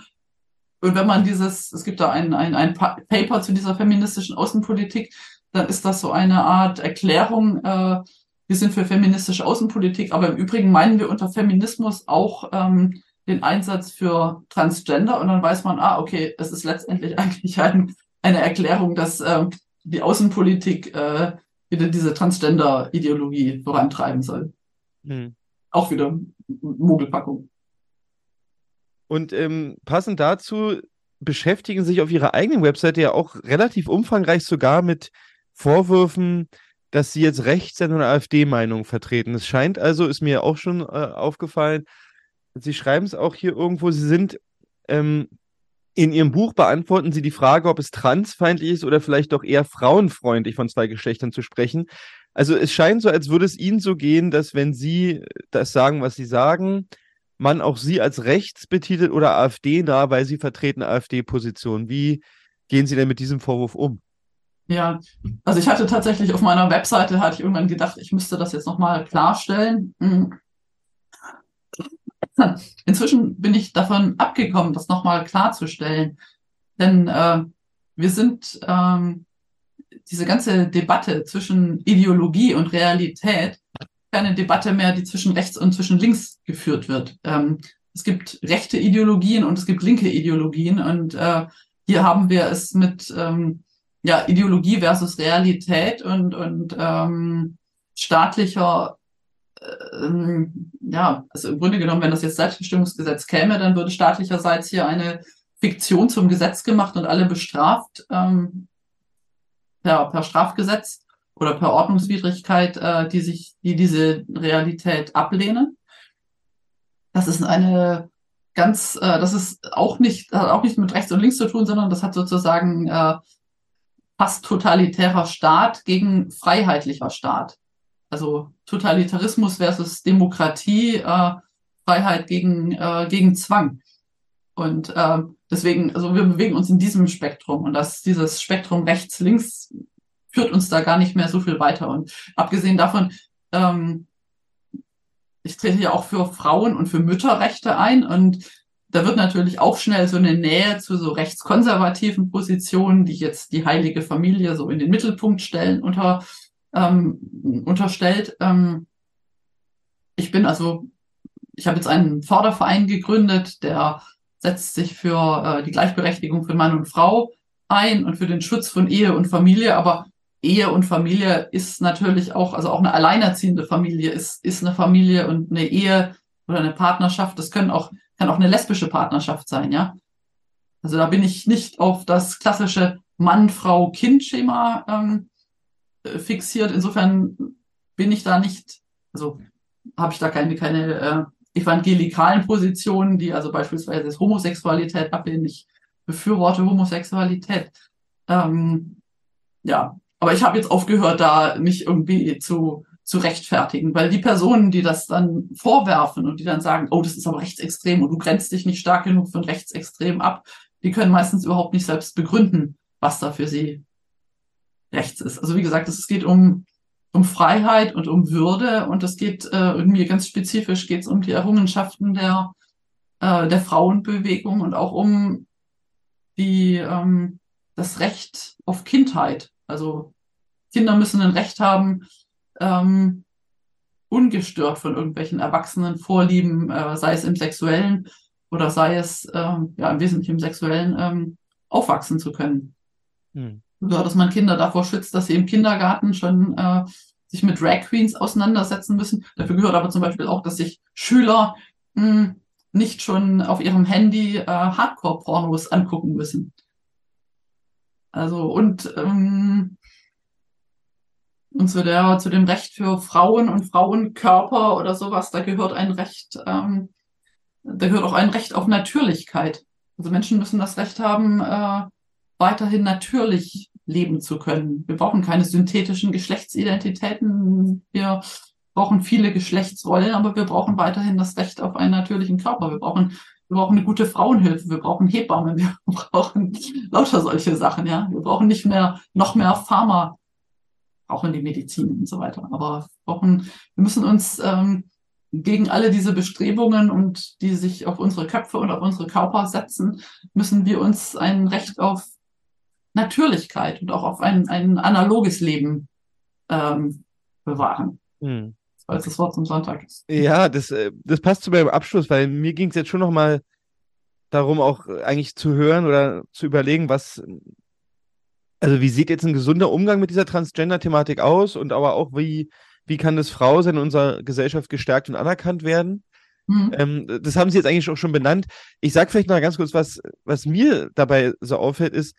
Speaker 1: und wenn man dieses, es gibt da ein, ein, ein Paper zu dieser feministischen Außenpolitik, dann ist das so eine Art Erklärung, äh, wir sind für feministische Außenpolitik, aber im Übrigen meinen wir unter Feminismus auch ähm, den Einsatz für Transgender und dann weiß man, ah, okay, es ist letztendlich eigentlich ein, eine Erklärung, dass ähm, die Außenpolitik äh, wieder diese Transgender-Ideologie vorantreiben soll. Hm. Auch wieder Mogelpackung.
Speaker 2: Und ähm, passend dazu beschäftigen sich auf ihrer eigenen Webseite ja auch relativ umfangreich sogar mit Vorwürfen, dass sie jetzt Rechts- und AfD-Meinung vertreten. Es scheint also, ist mir auch schon äh, aufgefallen, Sie schreiben es auch hier irgendwo, Sie sind ähm, in Ihrem Buch beantworten Sie die Frage, ob es transfeindlich ist oder vielleicht doch eher frauenfreundlich von zwei Geschlechtern zu sprechen. Also es scheint so, als würde es Ihnen so gehen, dass wenn Sie das sagen, was Sie sagen, man auch Sie als rechts betitelt oder AfD-nah, weil Sie vertreten AfD-Positionen. Wie gehen Sie denn mit diesem Vorwurf um?
Speaker 1: Ja, also ich hatte tatsächlich auf meiner Webseite, hatte ich irgendwann gedacht, ich müsste das jetzt nochmal klarstellen. Hm. Inzwischen bin ich davon abgekommen, das nochmal klarzustellen. Denn äh, wir sind ähm, diese ganze Debatte zwischen Ideologie und Realität keine Debatte mehr, die zwischen rechts und zwischen links geführt wird. Ähm, es gibt rechte Ideologien und es gibt linke Ideologien und äh, hier haben wir es mit ähm, ja, Ideologie versus Realität und, und ähm, staatlicher ähm, ja, also im Grunde genommen, wenn das jetzt Selbstbestimmungsgesetz käme, dann würde staatlicherseits hier eine Fiktion zum Gesetz gemacht und alle bestraft ähm, per, per Strafgesetz oder per Ordnungswidrigkeit, äh, die sich, die diese Realität ablehnen. Das ist eine ganz, äh, das ist auch nicht, hat auch nicht mit rechts und links zu tun, sondern das hat sozusagen äh, fast totalitärer Staat gegen freiheitlicher Staat also Totalitarismus versus Demokratie, äh, Freiheit gegen, äh, gegen Zwang. Und äh, deswegen, also wir bewegen uns in diesem Spektrum und das, dieses Spektrum rechts-links führt uns da gar nicht mehr so viel weiter. Und abgesehen davon, ähm, ich trete ja auch für Frauen und für Mütterrechte ein und da wird natürlich auch schnell so eine Nähe zu so rechtskonservativen Positionen, die jetzt die heilige Familie so in den Mittelpunkt stellen, unter, ähm, unterstellt. Ähm, ich bin also, ich habe jetzt einen Förderverein gegründet, der setzt sich für äh, die Gleichberechtigung von Mann und Frau ein und für den Schutz von Ehe und Familie, aber Ehe und Familie ist natürlich auch, also auch eine alleinerziehende Familie ist, ist eine Familie und eine Ehe oder eine Partnerschaft, das können auch, kann auch eine lesbische Partnerschaft sein, ja. Also da bin ich nicht auf das klassische Mann-Frau-Kind-Schema ähm, äh, fixiert. Insofern bin ich da nicht, also habe ich da keine, keine äh, evangelikalen Positionen, die also beispielsweise Homosexualität ablehnen. Ich befürworte Homosexualität. Ähm, ja, aber ich habe jetzt aufgehört, da mich irgendwie zu, zu rechtfertigen, weil die Personen, die das dann vorwerfen und die dann sagen, oh, das ist aber rechtsextrem und du grenzt dich nicht stark genug von rechtsextrem ab, die können meistens überhaupt nicht selbst begründen, was da für sie rechts ist. Also wie gesagt, es geht um, um Freiheit und um Würde und es geht äh, irgendwie ganz spezifisch geht es um die Errungenschaften der, äh, der Frauenbewegung und auch um die, ähm, das Recht auf Kindheit. Also Kinder müssen ein Recht haben, ähm, ungestört von irgendwelchen erwachsenen Vorlieben, äh, sei es im sexuellen oder sei es ähm, ja im Wesentlichen im sexuellen, ähm, aufwachsen zu können. Hm. Oder dass man Kinder davor schützt, dass sie im Kindergarten schon äh, sich mit Drag Queens auseinandersetzen müssen. Dafür gehört aber zum Beispiel auch, dass sich Schüler mh, hm, nicht schon auf ihrem Handy äh, Hardcore-Pornos angucken müssen. Also und ähm, und zu der zu dem Recht für Frauen und Frauenkörper oder sowas, da gehört ein Recht, ähm, da gehört auch ein Recht auf Natürlichkeit. Also Menschen müssen das Recht haben, äh, weiterhin natürlich leben zu können. Wir brauchen keine synthetischen Geschlechtsidentitäten. Wir brauchen viele Geschlechtsrollen, aber wir brauchen weiterhin das Recht auf einen natürlichen Körper. Wir brauchen wir brauchen eine gute Frauenhilfe, wir brauchen Hebammen, wir brauchen lauter solche Sachen, ja. Wir brauchen nicht mehr, noch mehr Pharma, auch in die Medizin und so weiter. Aber wir brauchen, wir müssen uns ähm, gegen alle diese Bestrebungen und die sich auf unsere Köpfe und auf unsere Körper setzen, müssen wir uns ein Recht auf Natürlichkeit und auch auf ein, ein analoges Leben ähm, bewahren. Hm als das Wort zum Sonntag ist.
Speaker 2: Ja, das, äh, das passt zu meinem Abschluss, weil mir ging es jetzt schon nochmal darum, auch eigentlich zu hören oder zu überlegen, was, also wie sieht jetzt ein gesunder Umgang mit dieser Transgender-Thematik aus und aber auch, wie, wie kann das Frau sein in unserer Gesellschaft gestärkt und anerkannt werden? Mhm. Ähm, das haben Sie jetzt eigentlich auch schon benannt. Ich sage vielleicht noch ganz kurz, was, was mir dabei so auffällt, ist,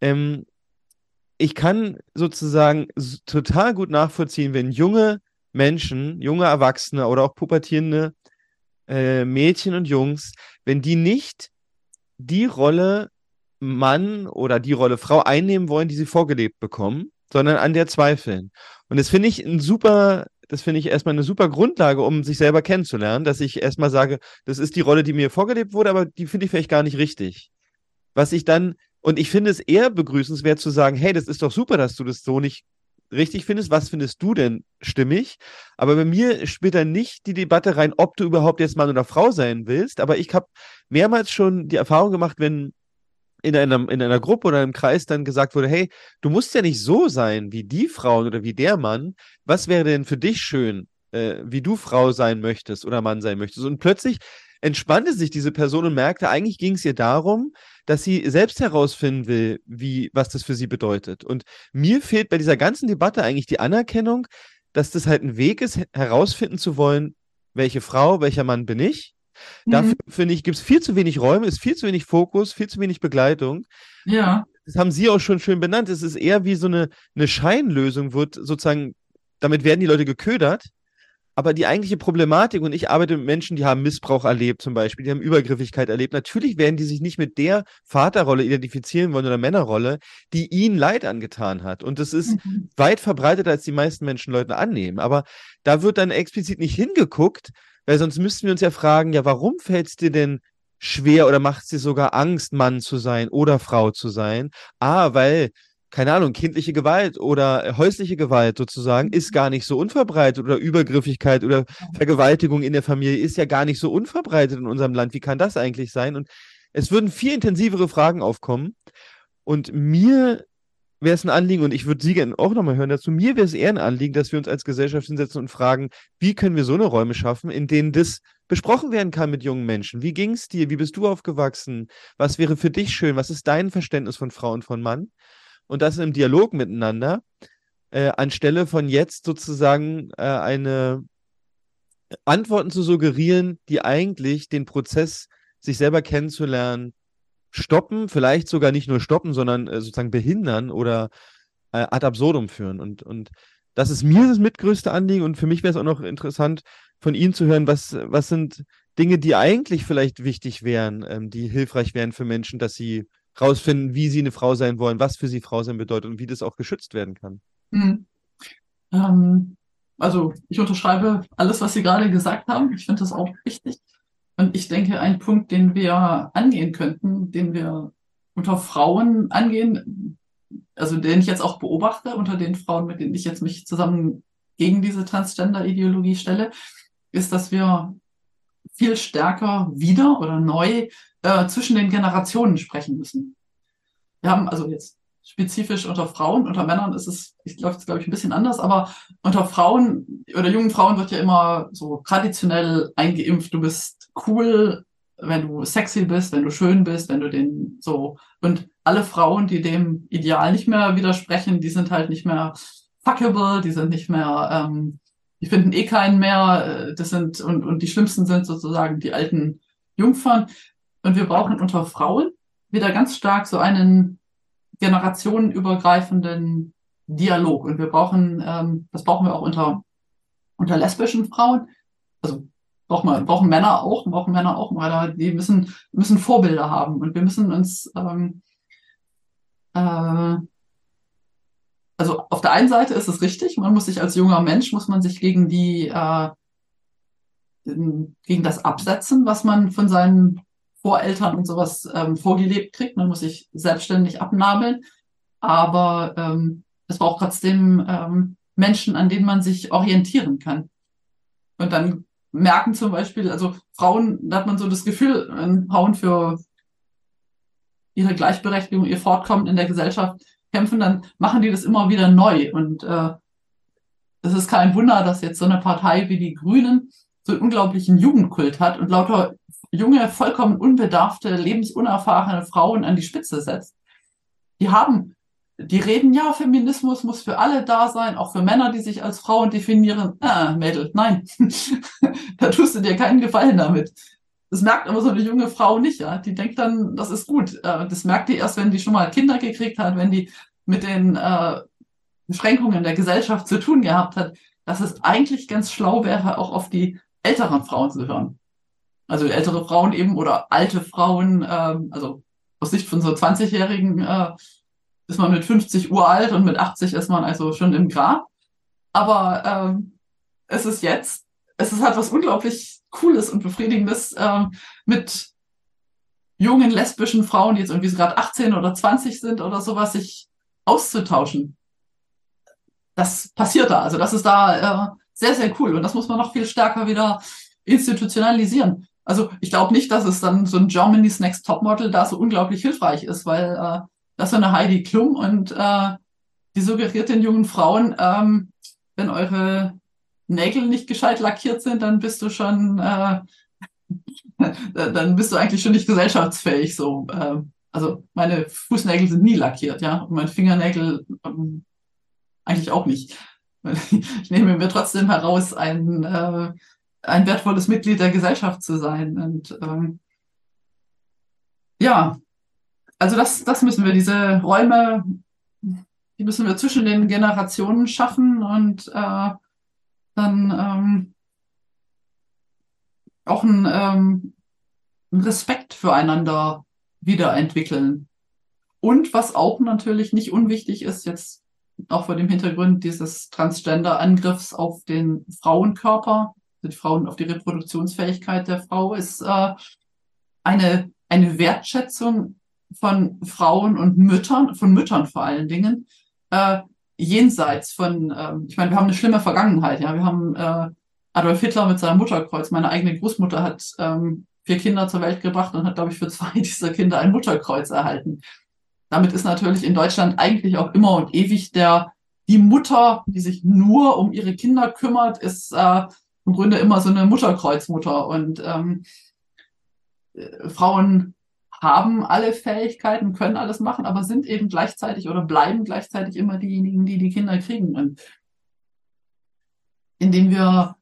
Speaker 2: ähm, ich kann sozusagen total gut nachvollziehen, wenn junge Menschen, junge Erwachsene oder auch pubertierende äh, Mädchen und Jungs, wenn die nicht die Rolle Mann oder die Rolle Frau einnehmen wollen, die sie vorgelebt bekommen, sondern an der zweifeln. Und das finde ich ein super, das finde ich erstmal eine super Grundlage, um sich selber kennenzulernen, dass ich erstmal sage, das ist die Rolle, die mir vorgelebt wurde, aber die finde ich vielleicht gar nicht richtig. Was ich dann, und ich finde es eher begrüßenswert zu sagen, hey, das ist doch super, dass du das so nicht richtig findest, was findest du denn stimmig? Aber bei mir spielt da nicht die Debatte rein, ob du überhaupt jetzt Mann oder Frau sein willst. Aber ich habe mehrmals schon die Erfahrung gemacht, wenn in einer, in einer Gruppe oder einem Kreis dann gesagt wurde, hey, du musst ja nicht so sein wie die Frauen oder wie der Mann. Was wäre denn für dich schön, äh, wie du Frau sein möchtest oder Mann sein möchtest? Und plötzlich entspannte sich diese Person und merkte, eigentlich ging es ihr darum, dass sie selbst herausfinden will, wie, was das für sie bedeutet. Und mir fehlt bei dieser ganzen Debatte eigentlich die Anerkennung, dass das halt ein Weg ist, herausfinden zu wollen, welche Frau, welcher Mann bin ich. Mhm. Dafür, finde ich, gibt es viel zu wenig Räume, ist viel zu wenig Fokus, viel zu wenig Begleitung.
Speaker 1: Ja.
Speaker 2: Das haben Sie auch schon schön benannt. Es ist eher wie so eine, eine Scheinlösung, wird sozusagen, damit werden die Leute geködert aber die eigentliche Problematik, und ich arbeite mit Menschen, die haben Missbrauch erlebt zum Beispiel, die haben Übergriffigkeit erlebt. Natürlich werden die sich nicht mit der Vaterrolle identifizieren wollen oder Männerrolle, die ihnen Leid angetan hat. Und das ist mhm. weit verbreiteter, als die meisten Menschen Leute annehmen. Aber da wird dann explizit nicht hingeguckt, weil sonst müssten wir uns ja fragen, ja, warum fällt es dir denn schwer oder macht es dir sogar Angst, Mann zu sein oder Frau zu sein? Ah, weil keine Ahnung, kindliche Gewalt oder äh, häusliche Gewalt sozusagen ist gar nicht so unverbreitet oder Übergriffigkeit oder Vergewaltigung in der Familie ist ja gar nicht so unverbreitet in unserem Land. Wie kann das eigentlich sein? Und es würden viel intensivere Fragen aufkommen. Und mir wäre es ein Anliegen, und ich würde Sie gerne auch nochmal hören dazu, mir wäre es eher ein Anliegen, dass wir uns als Gesellschaft hinsetzen und fragen, wie können wir so eine Räume schaffen, in denen das besprochen werden kann mit jungen Menschen. Wie ging es dir? Wie bist du aufgewachsen? Was wäre für dich schön? Was ist dein Verständnis von Frau und von Mann? Und das im Dialog miteinander, äh, anstelle von jetzt sozusagen äh, eine Antworten zu suggerieren, die eigentlich den Prozess, sich selber kennenzulernen, stoppen, vielleicht sogar nicht nur stoppen, sondern äh, sozusagen behindern oder äh, ad absurdum führen. Und, und das ist mir das mitgrößte Anliegen und für mich wäre es auch noch interessant, von Ihnen zu hören, was, was sind Dinge, die eigentlich vielleicht wichtig wären, ähm, die hilfreich wären für Menschen, dass sie rausfinden, wie sie eine Frau sein wollen, was für sie Frau sein bedeutet und wie das auch geschützt werden kann.
Speaker 1: Mhm. Ähm, also ich unterschreibe alles, was Sie gerade gesagt haben. Ich finde das auch wichtig. Und ich denke, ein Punkt, den wir angehen könnten, den wir unter Frauen angehen, also den ich jetzt auch beobachte, unter den Frauen, mit denen ich jetzt mich zusammen gegen diese Transgender-Ideologie stelle, ist, dass wir viel stärker wieder oder neu äh, zwischen den Generationen sprechen müssen. Wir haben also jetzt spezifisch unter Frauen, unter Männern ist es, ich glaube, es glaube ich ein bisschen anders, aber unter Frauen oder jungen Frauen wird ja immer so traditionell eingeimpft, du bist cool, wenn du sexy bist, wenn du schön bist, wenn du den so und alle Frauen, die dem Ideal nicht mehr widersprechen, die sind halt nicht mehr fuckable, die sind nicht mehr, ähm, die finden eh keinen mehr, äh, das sind und und die schlimmsten sind sozusagen die alten Jungfern und wir brauchen unter Frauen wieder ganz stark so einen generationenübergreifenden Dialog. Und wir brauchen, ähm, das brauchen wir auch unter, unter lesbischen Frauen. Also brauchen, wir, brauchen Männer auch, brauchen Männer auch, weil die müssen, müssen Vorbilder haben. Und wir müssen uns, ähm, äh, also auf der einen Seite ist es richtig, man muss sich als junger Mensch, muss man sich gegen die, äh, gegen das absetzen, was man von seinen Voreltern und sowas ähm, vorgelebt kriegt. Man muss sich selbstständig abnabeln. Aber ähm, es braucht trotzdem ähm, Menschen, an denen man sich orientieren kann. Und dann merken zum Beispiel, also Frauen, da hat man so das Gefühl, wenn Frauen für ihre Gleichberechtigung, ihr Fortkommen in der Gesellschaft kämpfen, dann machen die das immer wieder neu. Und äh, es ist kein Wunder, dass jetzt so eine Partei wie die Grünen so einen unglaublichen Jugendkult hat und lauter junge, vollkommen unbedarfte, lebensunerfahrene Frauen an die Spitze setzt. Die haben, die reden, ja, Feminismus muss für alle da sein, auch für Männer, die sich als Frauen definieren. Ah, Mädel, nein, da tust du dir keinen Gefallen damit. Das merkt aber so eine junge Frau nicht, ja. Die denkt dann, das ist gut. Äh, das merkt die erst, wenn die schon mal Kinder gekriegt hat, wenn die mit den äh, Beschränkungen der Gesellschaft zu tun gehabt hat, dass es eigentlich ganz schlau wäre, auch auf die älteren Frauen zu hören. Also ältere Frauen eben oder alte Frauen, ähm, also aus Sicht von so 20-Jährigen äh, ist man mit 50 uralt und mit 80 ist man also schon im Grab. Aber ähm, es ist jetzt, es ist halt was unglaublich Cooles und Befriedigendes ähm, mit jungen lesbischen Frauen, die jetzt irgendwie gerade 18 oder 20 sind oder sowas, sich auszutauschen. Das passiert da. Also das ist da äh, sehr, sehr cool. Und das muss man noch viel stärker wieder institutionalisieren. Also ich glaube nicht, dass es dann so ein Germany's Next Topmodel da so unglaublich hilfreich ist, weil äh, das ist so eine Heidi Klum und äh, die suggeriert den jungen Frauen, ähm, wenn eure Nägel nicht gescheit lackiert sind, dann bist du schon, äh, dann bist du eigentlich schon nicht gesellschaftsfähig. So, äh, also meine Fußnägel sind nie lackiert, ja, und meine Fingernägel ähm, eigentlich auch nicht. Ich nehme mir trotzdem heraus, ein äh, ein wertvolles Mitglied der Gesellschaft zu sein. Und ähm, ja, also das, das müssen wir, diese Räume, die müssen wir zwischen den Generationen schaffen und äh, dann ähm, auch ein, ähm, Respekt füreinander wiederentwickeln. Und was auch natürlich nicht unwichtig ist, jetzt auch vor dem Hintergrund dieses Transgender-Angriffs auf den Frauenkörper, die Frauen auf die Reproduktionsfähigkeit der Frau ist äh, eine, eine Wertschätzung von Frauen und Müttern, von Müttern vor allen Dingen, äh, jenseits von, ähm, ich meine, wir haben eine schlimme Vergangenheit, ja, wir haben äh, Adolf Hitler mit seinem Mutterkreuz. Meine eigene Großmutter hat ähm, vier Kinder zur Welt gebracht und hat, glaube ich, für zwei dieser Kinder ein Mutterkreuz erhalten. Damit ist natürlich in Deutschland eigentlich auch immer und ewig der die Mutter, die sich nur um ihre Kinder kümmert, ist äh, im Grunde immer so eine Mutterkreuzmutter. Und ähm, äh, Frauen haben alle Fähigkeiten, können alles machen, aber sind eben gleichzeitig oder bleiben gleichzeitig immer diejenigen, die die Kinder kriegen. Und indem wir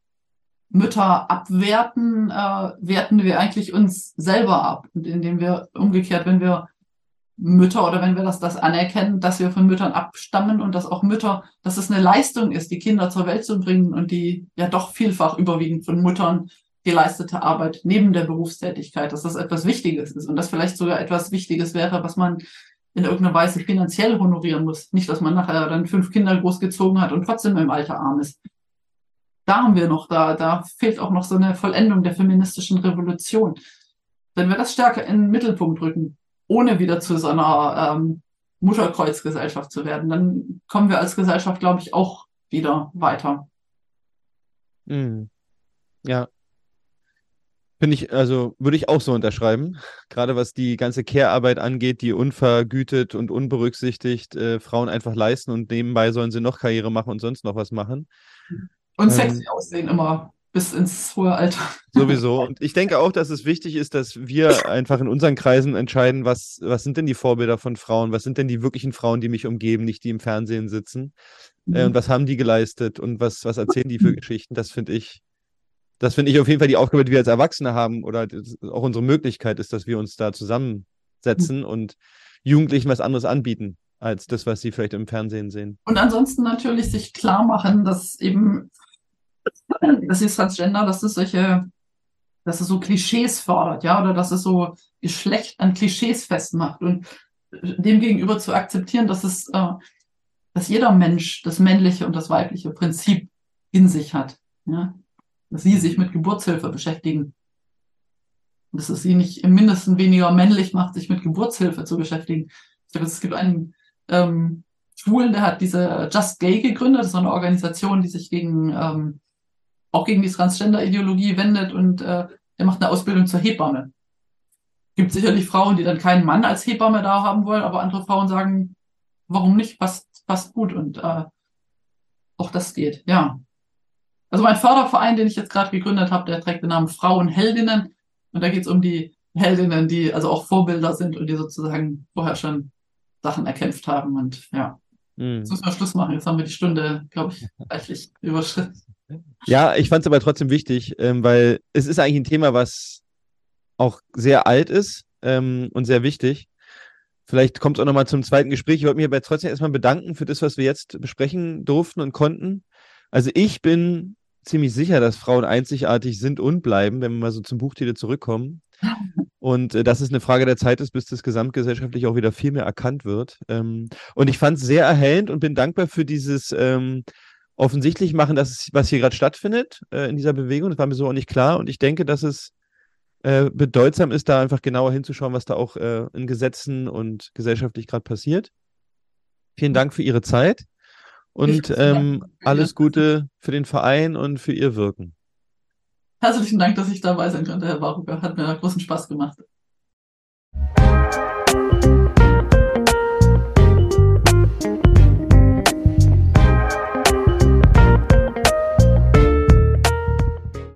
Speaker 1: Mütter abwerten, äh, werten wir eigentlich uns selber ab. Und indem wir umgekehrt, wenn wir Mütter oder wenn wir das, das anerkennen, dass wir von Müttern abstammen und dass auch Mütter, dass es eine Leistung ist, die Kinder zur Welt zu bringen und die ja doch vielfach überwiegend von Muttern geleistete Arbeit neben der Berufstätigkeit, dass das etwas Wichtiges ist und das vielleicht sogar etwas Wichtiges wäre, was man in irgendeiner Weise finanziell honorieren muss. Nicht, dass man nachher dann fünf Kinder großgezogen hat und trotzdem im Alter arm ist. Da haben wir noch, da, da fehlt auch noch so eine Vollendung der feministischen Revolution. Wenn wir das stärker in den Mittelpunkt rücken, ohne wieder zu so einer ähm, Mutterkreuzgesellschaft zu werden, dann kommen wir als Gesellschaft, glaube ich, auch wieder weiter.
Speaker 2: Mm. Ja, Finde ich, also würde ich auch so unterschreiben. Gerade was die ganze Care-Arbeit angeht, die unvergütet und unberücksichtigt äh, Frauen einfach leisten und nebenbei sollen sie noch Karriere machen und sonst noch was machen.
Speaker 1: Und ähm, sexy aussehen immer bis ins hohe Alter.
Speaker 2: Sowieso. Und ich denke auch, dass es wichtig ist, dass wir einfach in unseren Kreisen entscheiden, was, was sind denn die Vorbilder von Frauen? Was sind denn die wirklichen Frauen, die mich umgeben, nicht die im Fernsehen sitzen? Mhm. Äh, und was haben die geleistet? Und was, was erzählen die für Geschichten? Das finde ich das finde ich auf jeden Fall die Aufgabe, die wir als Erwachsene haben oder auch unsere Möglichkeit ist, dass wir uns da zusammensetzen mhm. und Jugendlichen was anderes anbieten als das, was sie vielleicht im Fernsehen sehen.
Speaker 1: Und ansonsten natürlich sich klar machen, dass eben, das ist Transgender, dass es solche, dass es so Klischees fördert, ja, oder dass es so Geschlecht an Klischees festmacht und demgegenüber zu akzeptieren, dass es, äh, dass jeder Mensch das männliche und das weibliche Prinzip in sich hat. Ja? dass sie sich mit Geburtshilfe beschäftigen. Und dass es sie nicht im Mindesten weniger männlich macht, sich mit Geburtshilfe zu beschäftigen. Ich glaube, es gibt einen ähm, Schwulen, der hat diese Just Gay gegründet, so eine Organisation, die sich gegen ähm, auch gegen die Transgender-Ideologie wendet und äh, der macht eine Ausbildung zur Hebamme. Gibt sicherlich Frauen, die dann keinen Mann als Hebamme da haben wollen, aber andere Frauen sagen, warum nicht, passt, passt gut und äh, auch das geht, ja. Also mein Förderverein, den ich jetzt gerade gegründet habe, der trägt den Namen Frauenheldinnen. Und da geht es um die Heldinnen, die also auch Vorbilder sind und die sozusagen vorher schon Sachen erkämpft haben. Und ja, mhm. jetzt müssen wir Schluss machen. Jetzt haben wir die Stunde, glaube ich, reichlich überschritten.
Speaker 2: Ja, ich fand es aber trotzdem wichtig, ähm, weil es ist eigentlich ein Thema, was auch sehr alt ist ähm, und sehr wichtig. Vielleicht kommt es auch nochmal zum zweiten Gespräch. Ich wollte mich aber trotzdem erstmal bedanken für das, was wir jetzt besprechen durften und konnten. Also ich bin ziemlich sicher, dass Frauen einzigartig sind und bleiben, wenn wir mal so zum Buchtitel zurückkommen. Und äh, dass es eine Frage der Zeit ist, bis das gesamtgesellschaftlich auch wieder viel mehr erkannt wird. Ähm, und ich fand es sehr erhellend und bin dankbar für dieses ähm, offensichtlich machen, dass es, was hier gerade stattfindet äh, in dieser Bewegung. Das war mir so auch nicht klar. Und ich denke, dass es äh, bedeutsam ist, da einfach genauer hinzuschauen, was da auch äh, in Gesetzen und gesellschaftlich gerade passiert. Vielen Dank für Ihre Zeit. Und ähm, alles Gute für den Verein und für Ihr Wirken.
Speaker 1: Herzlichen Dank, dass ich dabei sein konnte, Herr Barucker. Hat mir großen Spaß gemacht.